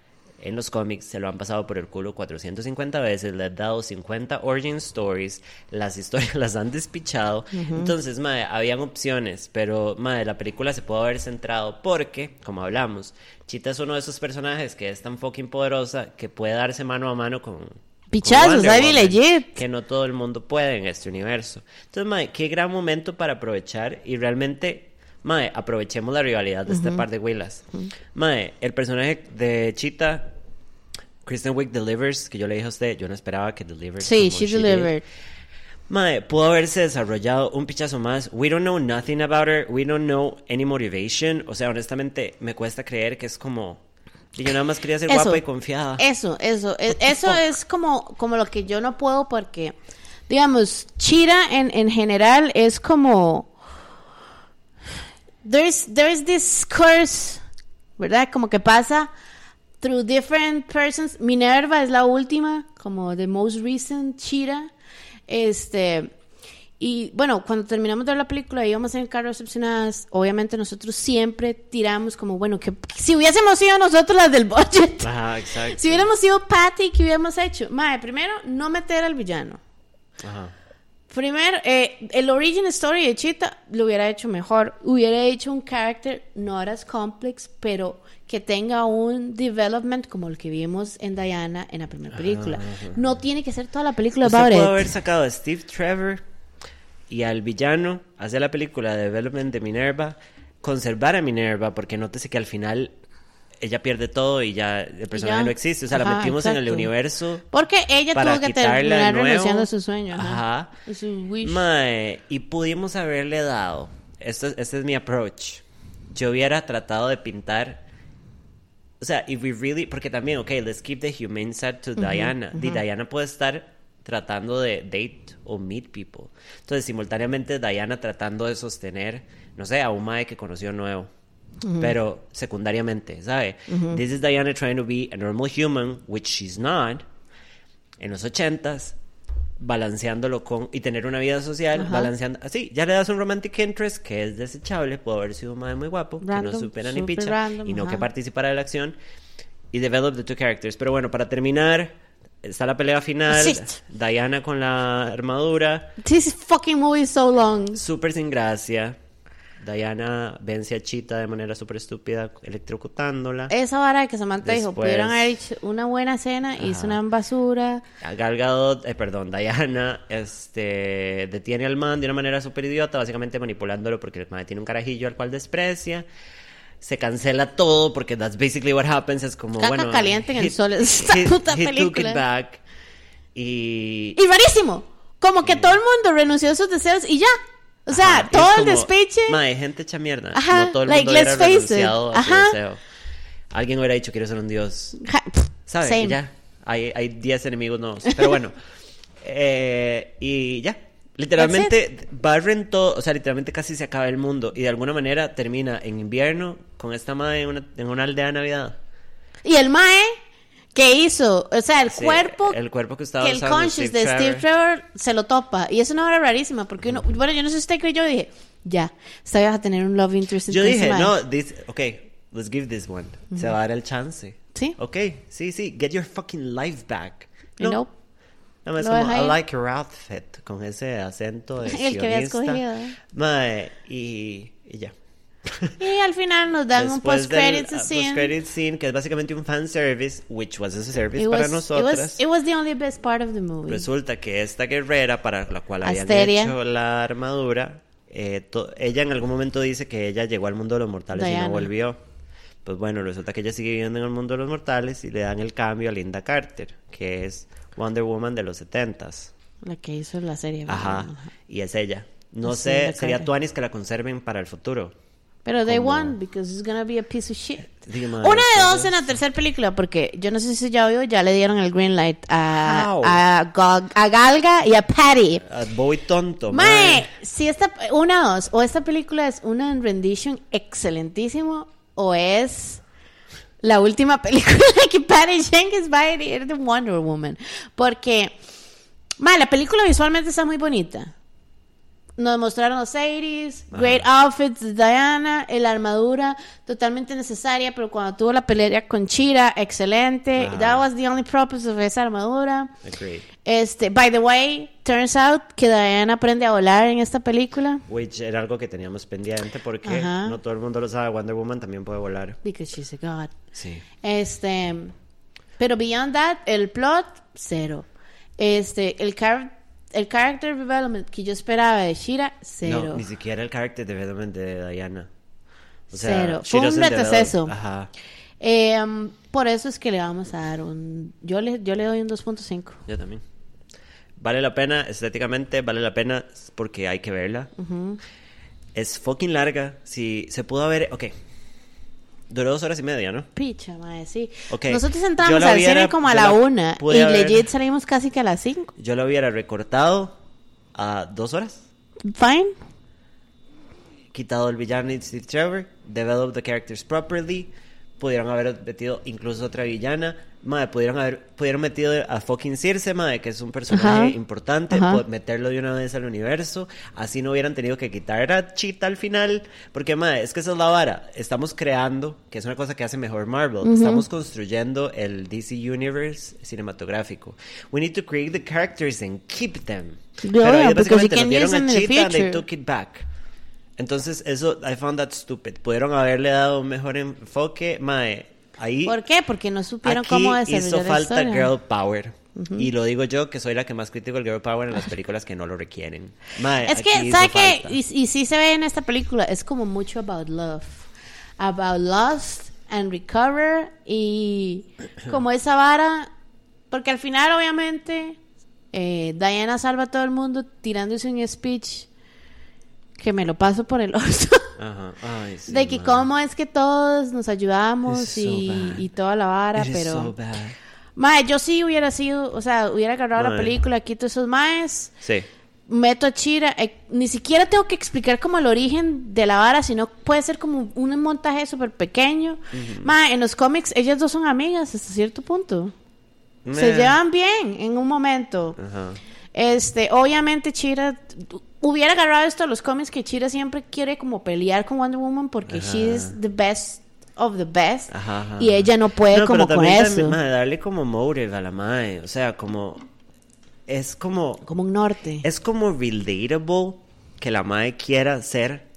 en los cómics se lo han pasado por el culo 450 veces, le han dado 50 origin stories, las historias las han despichado. Entonces, madre, habían opciones, pero madre, la película se pudo haber centrado porque, como hablamos, Chita es uno de esos personajes que es tan fucking poderosa que puede darse mano a mano con Pichazos, Wonder I be Woman, legit. Que no todo el mundo puede en este universo. Entonces, madre, qué gran momento para aprovechar y realmente Mae, aprovechemos la rivalidad de este par de huilas. Mae, el personaje de Cheetah, Kristen Wiig delivers, que yo le dije a usted, yo no esperaba que delivers. Sí, she did. delivered. Mae, pudo haberse desarrollado un pichazo más. We don't know nothing about her. We don't know any motivation. O sea, honestamente, me cuesta creer que es como. Y yo nada más quería ser Eso. guapa y confiada. Eso, eso, e- eso es como, como lo que yo no puedo porque, digamos, Chira en, en general es como, there's, there's this curse, ¿verdad? Como que pasa through different persons. Minerva es la última, como the most recent Chira. Este, y bueno, cuando terminamos de ver la película íbamos en el carro recepcionadas, obviamente nosotros siempre tiramos como, bueno, que si hubiésemos sido nosotros las del budget. Ajá, exacto. Si hubiéramos sido Patty, ¿qué hubiéramos hecho? Mae, primero, no meter al villano. Ajá. Primero, eh, el origin story de Cheetah lo hubiera hecho mejor. Hubiera hecho un character not as complex, pero que tenga un development como el que vimos en Diana en la primera película. No tiene que ser toda la película Usted about pudo haber sacado a Steve Trevor y al villano, hacer la película de Development de Minerva, conservar a Minerva, porque nótese que al final ella pierde todo y ya el personaje ya. no existe. O sea, la metimos en el universo. Porque ella tuvo que terminar renunciando a su sueño. Ajá. Su wish. Mae, y pudimos haberle dado. Esto, este es mi approach. Yo hubiera tratado de pintar. O sea, if we really. Porque también, ok, let's keep the humane side to Diana. Di Diana puede estar tratando de date o meet people. Entonces, simultáneamente, Diana tratando de sostener, no sé, a un mae que conoció nuevo. Pero secundariamente, ¿sabe? This is Diana trying to be a normal human, which she's not en los ochentas, balanceándolo con y tener una vida social, Ajá. balanceando así, ya le das un romantic interest que es desechable, puede haber sido un madre muy guapo, que no Random, supera ni picha random, y no ajá. que participara de la acción y develop the two characters. Pero bueno, para terminar, está la pelea final, Sí. Diana con la armadura, This fucking movie is so long. súper sin gracia. Diana vence a Chita de manera súper estúpida, electrocutándola. Esa vara que Samantha dijo, pudieron haber hecho una buena cena, hizo Ajá. una basura. Gal Gadot, eh, perdón, Diana, este, detiene al man de una manera súper idiota, básicamente manipulándolo porque el man tiene un carajillo al cual desprecia. se cancela todo porque that's basically what happens. Es como, Caca bueno. caliente en el sol, esta he- puta he película. it back. Y. Y rarísimo. Como que todo el mundo renunció a sus deseos y ya. O sea, Ajá, todo el despeche. Mae, gente hecha mierda. Ajá, no todo el like, mundo hubiera let's face it. a su Ajá. deseo. Alguien hubiera dicho, quiero ser un dios. ¿Sabes? Y ya. Hay, hay 10 enemigos nuevos. Pero bueno. eh, y ya. Literalmente barren todo. O sea, literalmente casi se acaba el mundo. Y de alguna manera termina en invierno con esta madre en una, en una aldea de Navidad. Y el Mae que hizo, o sea, el Sí, cuerpo, el cuerpo que estaba que el conscious Steve de Steve Trevor. Trevor se lo topa. Y es una hora rarísima, porque uno, bueno, yo no sé si usted creyó, y dije, ya, esta vez a tener un love interest Yo con ese dije, no, this, ok, let's give this one. Se va a dar el chance. Sí. Ok, sí, sí, get your fucking life back. No. no. No, es como, I like your outfit, con ese acento de El que había sionista. escogido. Mae, y, y ya. Y al final nos dan un Después del, post-credits ah, scene. post-credit scene, que es básicamente un fanservice, which was a service It para was, it, nosotras. was, it was the only best part of the movie. Resulta que esta guerrera para la cual habían Asteria. hecho la armadura, eh, ella en algún momento dice que ella llegó al mundo de los mortales y Diana. no volvió. Pues bueno, resulta que ella sigue viviendo en el mundo de los mortales y le dan el cambio a Linda Carter, que es Wonder Woman de los setentas. La que hizo la serie. Ajá, ¿verdad? y es ella. No Sí, sé, sería. Tuanis que la conserven para el futuro. Pero they Como- won because it's gonna be a piece of shit. Una de dos en la tercera película, porque yo no sé si ya vio, ya le dieron el green light a, a, Gog- a Galga y a Patty. Ah, Boy tonto, Mae, mae. si esta, una dos, o esta película es una rendition excelentísimo, o es la última película que Patty Jenkins va a ir de Wonder Woman. Porque, mae, la película visualmente está muy bonita. Nos mostraron los 80s, great outfits de Diana, la armadura totalmente necesaria, pero cuando tuvo la pelea con Chira, excelente. Ajá. That was the only purpose of esa armadura. Agreed. Este, by the way, turns out que Diana aprende a volar en esta película. Which era algo que teníamos pendiente porque Ajá. no todo el mundo lo sabe. Wonder Woman también puede volar. Because she's a god. Sí. Este, pero beyond that, el plot, cero. Este, el, char- el character development que yo esperaba de Shira, cero. No, ni siquiera el character development de Diana. O Cero. Fue un retroceso. Ajá. Eh, um, por eso es que le vamos a dar un... Yo le, yo le doy un 2.5. Yo también. Vale la pena, estéticamente, vale la pena porque hay que verla. Es fucking larga. Si se pudo haber. Ok. Duró dos horas y media, ¿no? Picha, madre, sí. Nosotros entramos al hubiera- cine como a la una y haber- legit salimos casi que a las 5. Yo lo hubiera recortado a dos horas. Fine. Quitado el villano Steve Trevor. Develop the characters properly. Pudieron haber metido incluso otra villana. Madre, pudieron haber pudieron metido a fucking Circe, madre, que es un personaje Ajá. importante, Ajá. meterlo de una vez al universo, así no hubieran tenido que quitar a Cheetah al final, porque madre, es que esa es la vara, estamos creando, que es una cosa que hace mejor Marvel, estamos construyendo el DC Universe cinematográfico. We need to create the characters and keep them. Yeah, Pero ellos you básicamente nos dieron a Cheetah, they future. took it back. Entonces, eso, I found that stupid. Pudieron haberle dado un mejor enfoque, mae. Ahí, ¿Por qué? Porque no supieron aquí cómo desarrollar hizo falta girl power. Y lo digo yo, que soy la que más critico el girl power en las películas que no lo requieren. Mae, Es que, hizo ¿sabe qué? Y, y sí se ve en esta película, es como mucho about love. About lost and recover y como esa vara, porque al final obviamente eh, Diana salva a todo el mundo tirándose un speech que me lo paso por el orto. Ajá. Ay, sí, de que mae. cómo es que todos nos ayudamos It's so y, y toda la vara, It pero... so. Mae, yo sí hubiera sido, o sea, hubiera agarrado la película, quito esos maes, Sí. meto a Chira, eh, ni siquiera tengo que explicar como el origen de la vara, sino puede ser como un montaje súper pequeño. Mae, en los cómics ellas dos son amigas hasta cierto punto. Se Meh. llevan bien en un momento. Ajá. Este, obviamente Chira hubiera agarrado esto a los cómics que Chira siempre quiere como pelear con Wonder Woman porque Ajá. she is the best of the best Ajá, y ella no puede No, como pero con también, eso. mae, darle como motive a la mae. O sea, como. Es como. Como un norte. Es como relatable que la mae quiera ser.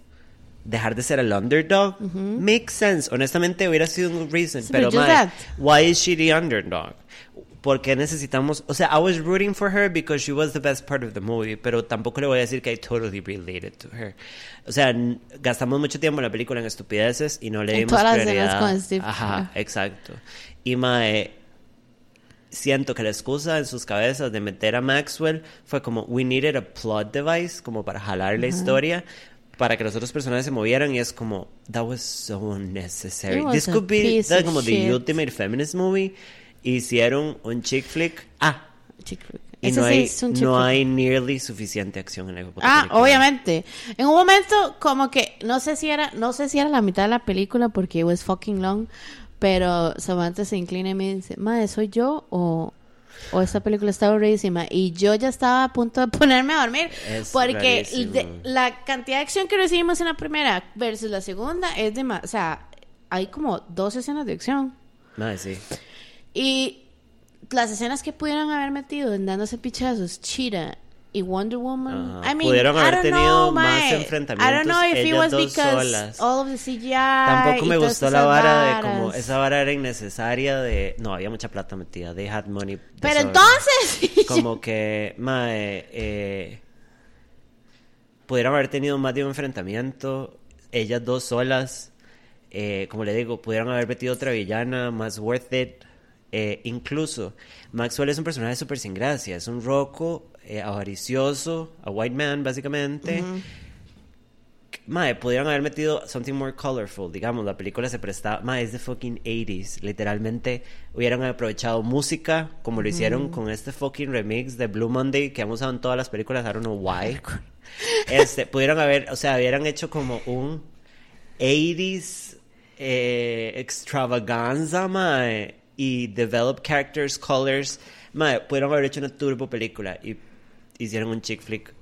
Dejar de ser el underdog. Makes sense. Honestamente hubiera sido un reason. Sí, pero that. why is she the underdog? Porque necesitamos, o sea, I was rooting for her because she was the best part of the movie, pero tampoco le voy a decir que I totally related to her. O sea, gastamos mucho tiempo en la película en estupideces y no le dimos todas las prioridad. con Steve. Ajá, exacto. Y mae, siento que la excusa en sus cabezas de meter a Maxwell fue como we needed a plot device como para jalar la historia para que los otros personajes se movieran y es como that was so unnecessary. This could be the- of como the shit. ultimate feminist movie. Hicieron un chick flick. Ah, Chick flick. y Ese no, sí hay, es un chick no flick. hay nearly suficiente acción en la Ah, película. obviamente. En un momento como que no sé si era no sé si era la mitad de la película porque it was fucking long, pero Samantha se inclina y me dice, "Madre, soy yo o o esta película está aburridísima y yo ya estaba a punto de ponerme a dormir Es porque de- la cantidad de acción que recibimos en la primera versus la segunda es de o sea, hay como dos escenas de acción. Mae, sí. Y las escenas que pudieran haber metido en dándose pichazos, Cheetah y Wonder Woman. Ajá. I mean, Pudieron I haber don't tenido know, más enfrentamientos, I don't know if it was because solas. all of the CGI. Tampoco me gustó la vara de como esa vara era innecesaria de no había mucha plata metida they had money Pero entonces. como que mae eh, pudieron haber tenido más de un enfrentamiento ellas dos solas eh, como le digo pudieron haber metido otra villana más worth it Eh, incluso Maxwell es un personaje súper sin gracia es un roco eh, avaricioso a white man básicamente. Mae, pudieron haber metido something more colorful, digamos, la película se prestaba, mae, es de fucking 80s, literalmente hubieran aprovechado música como lo hicieron con este fucking remix de Blue Monday que han usado en todas las películas, I don't know why. Este, pudieron haber, o sea, hubieran hecho como un 80s eh, extravaganza, mae, y develop characters, colors, mae, pudieron haber hecho una turbo película y hicieron un chick flick.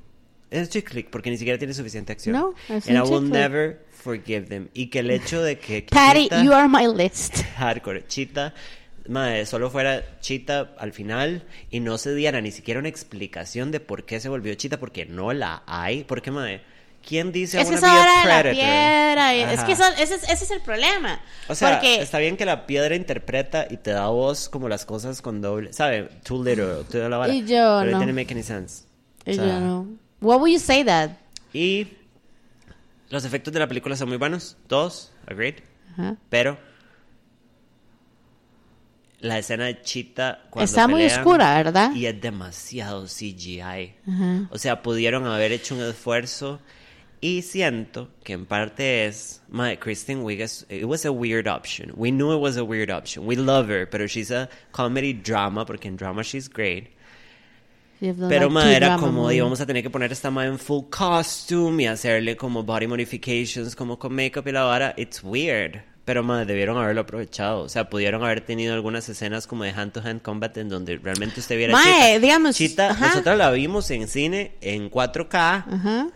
Es chick flick porque ni siquiera tiene suficiente acción. No, es And un I will flick. never forgive them. Y que el hecho de que Patty, Chita- you are my list. hardcore, Chita, mae, solo fuera Chita al final y no se diera ni siquiera una explicación de por qué se volvió Chita porque no la hay, porque mae, ¿quién dice Es que wanna esa be a hora de la piedra. y- Es que eso- ese, es, ese es el problema. O sea, porque está bien que la piedra interpreta y te da voz como las cosas con doble, ¿sabe? Too literal, toda la vara. Y yo pero no. it didn't make any sense. O y sea, yo no. What would you say that? Y los efectos de la película son muy buenos, todos, agreed. Ajá. Pero la escena de Chita cuando Está muy pelean, oscura, ¿verdad? Y es demasiado CGI. Ajá. O sea, pudieron haber hecho un esfuerzo y siento que en parte es my Kristen Wiig is- it was a weird option. We knew it was a weird option. We love her, pero she's a comedy drama porque en drama she's great. Pero like ma, era como, íbamos a tener que poner esta ma en full costume y hacerle como body modifications, como con makeup y la vara. It's weird. Pero ma, debieron haberlo aprovechado. O sea, pudieron haber tenido algunas escenas como de hand to hand combat en donde realmente usted viera Mae, Chita. digamos, Chita, ajá. nosotros la vimos en cine en 4K Ajá.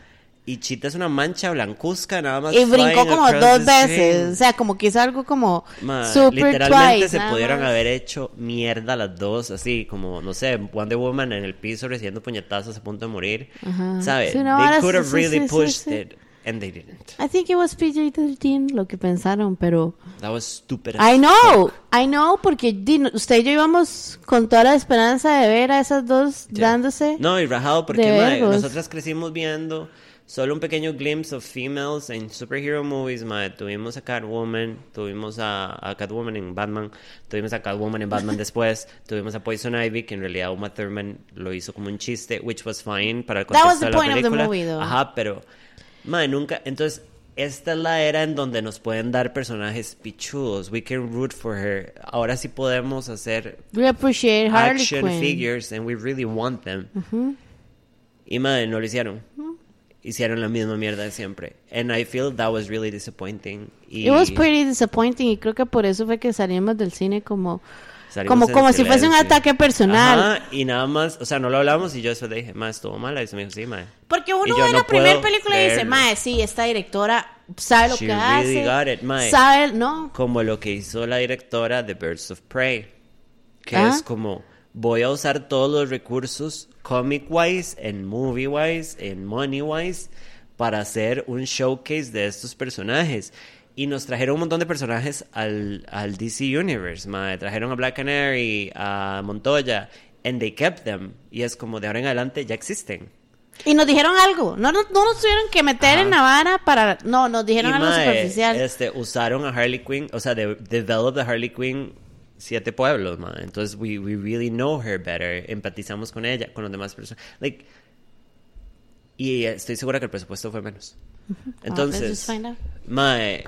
Y Chita es una mancha blancuzca nada más. Y brincó como dos veces. O sea, como que hizo algo como Ma, super literalmente twice. se pudieron más. haber hecho mierda las dos, así como, no sé, Wonder Woman en el piso recibiendo puñetazos a punto de morir. Ajá. ¿Sabes? Sí, no, they could have sí, really sí, pushed it, and they didn't. I think it was PG-13 lo que pensaron, pero... That was stupid. I know. I know, porque usted y yo íbamos con toda la esperanza de ver a esas dos Ya. dándose. No, y rajado porque nosotras crecimos viendo solo un pequeño glimpse of females en superhero movies, mae. Tuvimos a Catwoman, tuvimos a, a Catwoman en Batman, tuvimos a Catwoman en Batman después, tuvimos a Poison Ivy, que en realidad Uma Thurman lo hizo como un chiste, which was fine para el That was contexto the de la point of the película. movie, though. Ajá, pero mae, nunca, entonces esta es la era en donde nos pueden dar personajes pichudos. We can root for her. Ahora sí podemos hacer We appreciate Harley action Quinn. figures and we really want them. Y madre, no lo hicieron. Hicieron la misma mierda de siempre. And I feel that was really disappointing. Y It was pretty disappointing y creo que por eso fue que salimos del cine como salimos como como si fuese un silencio. ataque personal. Ajá, y nada más, o sea, no lo hablamos y yo después le dije, ma, estuvo mala. Y se me dijo, sí, ma. Porque uno ve no la primera película y dice, mae, sí, esta directora sabe lo She que really hace. got it, mae. Sabe, no. Como lo que hizo la directora de Birds of Prey. Que Ah. es como, voy a usar todos los recursos comic-wise, en movie-wise, en money-wise, para hacer un showcase de estos personajes. Y nos trajeron un montón de personajes al, al DC Universe, mae. Trajeron a Black Canary, a Montoya, and they kept them. Y es como de ahora en adelante ya existen. Y nos dijeron algo. No, no, no nos tuvieron que meter Ajá. en la vara para. No, nos dijeron Y, algo mae, superficial. Este, usaron a Harley Quinn, o sea, de, developed a Harley Quinn siete pueblos, mae. Entonces, we, we really know her better. Empatizamos con ella, con los demás personas. Like, y estoy segura que el presupuesto fue menos. Entonces, out. mae,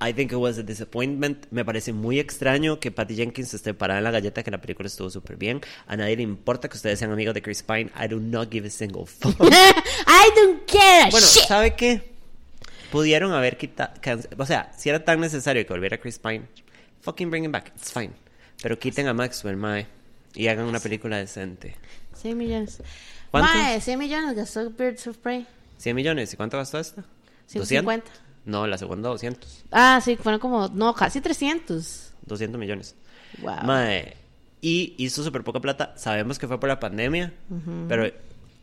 I think it was a disappointment. Me parece muy extraño que Patty Jenkins esté parada en la galleta, que la película estuvo súper bien. A nadie le importa que ustedes sean amigos de Chris Pine. I do not give a single fuck. I don't care. Bueno, shit. ¿sabe qué? Pudieron haber quitado. O sea, si era tan necesario que volviera Chris Pine, fucking bring him back. It's fine. Pero quiten a Maxwell, mae. Y hagan una película decente. 100 millones. ¿Cuánto? Mae, 100 millones gastó Birds of Prey. 100 millones. ¿Y cuánto gastó esta? 150. No, la segunda 200. Ah, sí, fueron como. No, casi 300. 200 millones. Wow. Mae. Y hizo súper poca plata. Sabemos que fue por la pandemia. Pero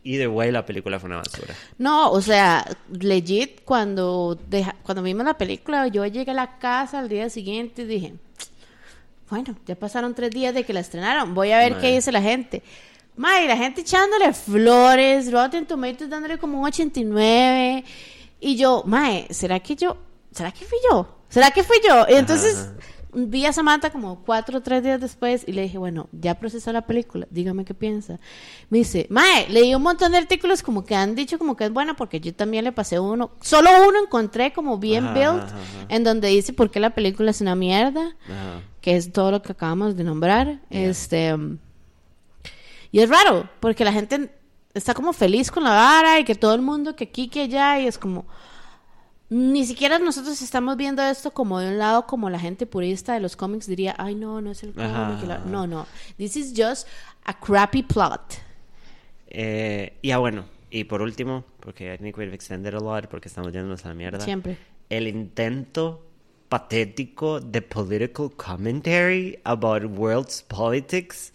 either way, la película fue una basura. No, o sea, legit, cuando, deja- cuando vimos la película, yo llegué a la casa al día siguiente y dije, bueno, ya pasaron tres días de que la estrenaron, voy a ver qué dice la gente. Mae, la gente echándole flores, Rotten Tomatoes dándole como un 89. Y yo, Mae, ¿será que yo, será que fui yo? ¿Será que fui yo? Y entonces Ajá. Vi a Samantha como cuatro o tres días después y le dije, bueno, ya procesó la película, dígame qué piensa. Me dice, Mae, leí un montón de artículos como que han dicho como que es buena porque yo también le pasé uno, solo uno encontré como bien Ajá, built, ajá, ajá. en donde dice por qué la película es una mierda que es todo lo que acabamos de nombrar. Yeah. Este y es raro, porque la gente está como feliz con la vara y que todo el mundo que aquí que allá y es como ni siquiera nosotros estamos viendo esto como de un lado como la gente purista de los cómics diría, "Ay, no, no es el cómic." La-. No, no. This is just a crappy plot. Eh, y ah, bueno. Y por último, porque I think we've extended a lot, porque estamos yéndonos a la mierda. Siempre. El intento patético de political commentary about world's politics,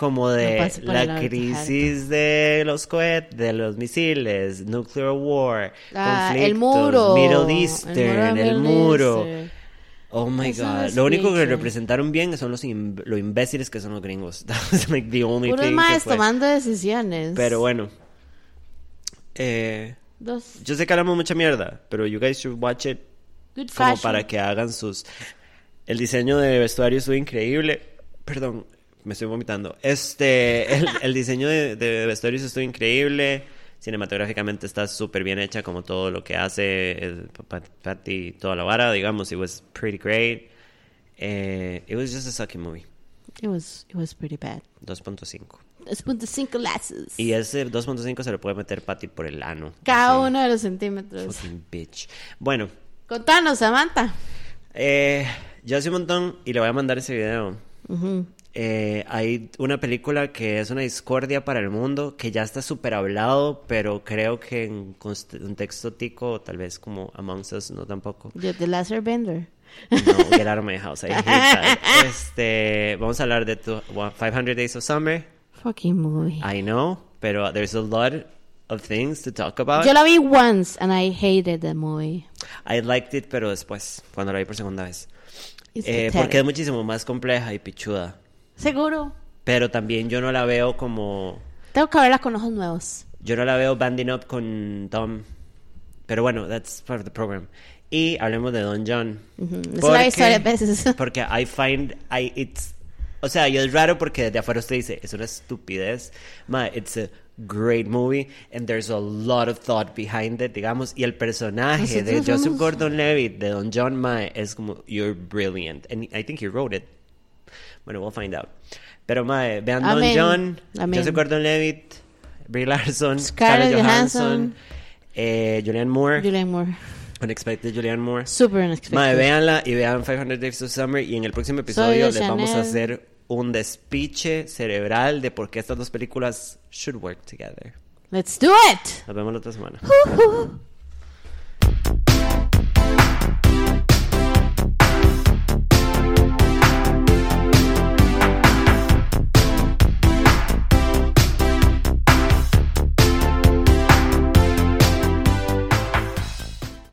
como de el la crisis de los cohetes, de los misiles, nuclear war, Ah, conflictos, el muro. Middle Eastern, el muro. Eastern. Oh my Eso god. Lo único que representaron bien son los lo imbéciles que son los gringos. That was like the only thing fue. tomando decisiones. Pero bueno. Eh, Dos. yo sé que hablamos mucha mierda, pero you guys should watch it Good como fashion. para que hagan sus... El diseño de vestuario estuvo increíble. Perdón, me estoy vomitando. Este, el, el diseño de, de vestuarios estuvo increíble. Cinematográficamente está súper bien hecha como todo lo que hace Patty, toda la vara, digamos. It was pretty great. Eh, it was just a sucky movie. It was, it was pretty bad. 2.5. 2.5 lazos. Y ese 2.5 se lo puede meter Patty por el ano. Cada Así, uno de los centímetros. Fucking bitch. Bueno, Contanos, Samantha. eh, yo hace un montón y le voy a mandar ese video. Ujú. Eh, hay una película que es una discordia para el mundo, que ya está súper hablado, pero creo que en const- contexto tico, tal vez como Amongst Us, no tampoco. Yo, The Laser Bender. No, get out of my house, I hate that. Este, vamos a hablar de tu- 500 Days of Summer. Fucking movie. I know, pero there's a lot of things to talk about. Yo la vi once and I hated the movie. I liked it, pero después, cuando la vi por segunda vez. Eh, porque es muchísimo más compleja y pichuda. Seguro. Pero también yo no la veo como... Tengo que verla con ojos nuevos. Yo no la veo banding up con Tom. Pero bueno, that's part of the program. Y hablemos de Don John. Ujú, esa la he visto varias veces. Porque I find I it's o sea, y es raro porque desde afuera usted dice, es una estupidez. Ma, it's a great movie and there's a lot of thought behind it, digamos, y el personaje de Nosotros Joseph somos- Gordon-Levitt, de Don John Ma, es como you're brilliant and I think he wrote it. Bueno, we'll find out. Pero, mae, vean Don John, Amén. Joseph Gordon-Levitt, Brie Larson, Scarlett Johansson, eh, Julianne Moore. Julian Moore. Unexpected Julianne Moore. Super unexpected. Mae, véanla y vean 500 Days of Summer. Y en el próximo episodio les Chanel. vamos a hacer un despiche cerebral de por qué estas dos películas should work together. Let's do it. Nos vemos la otra semana. Uh -huh.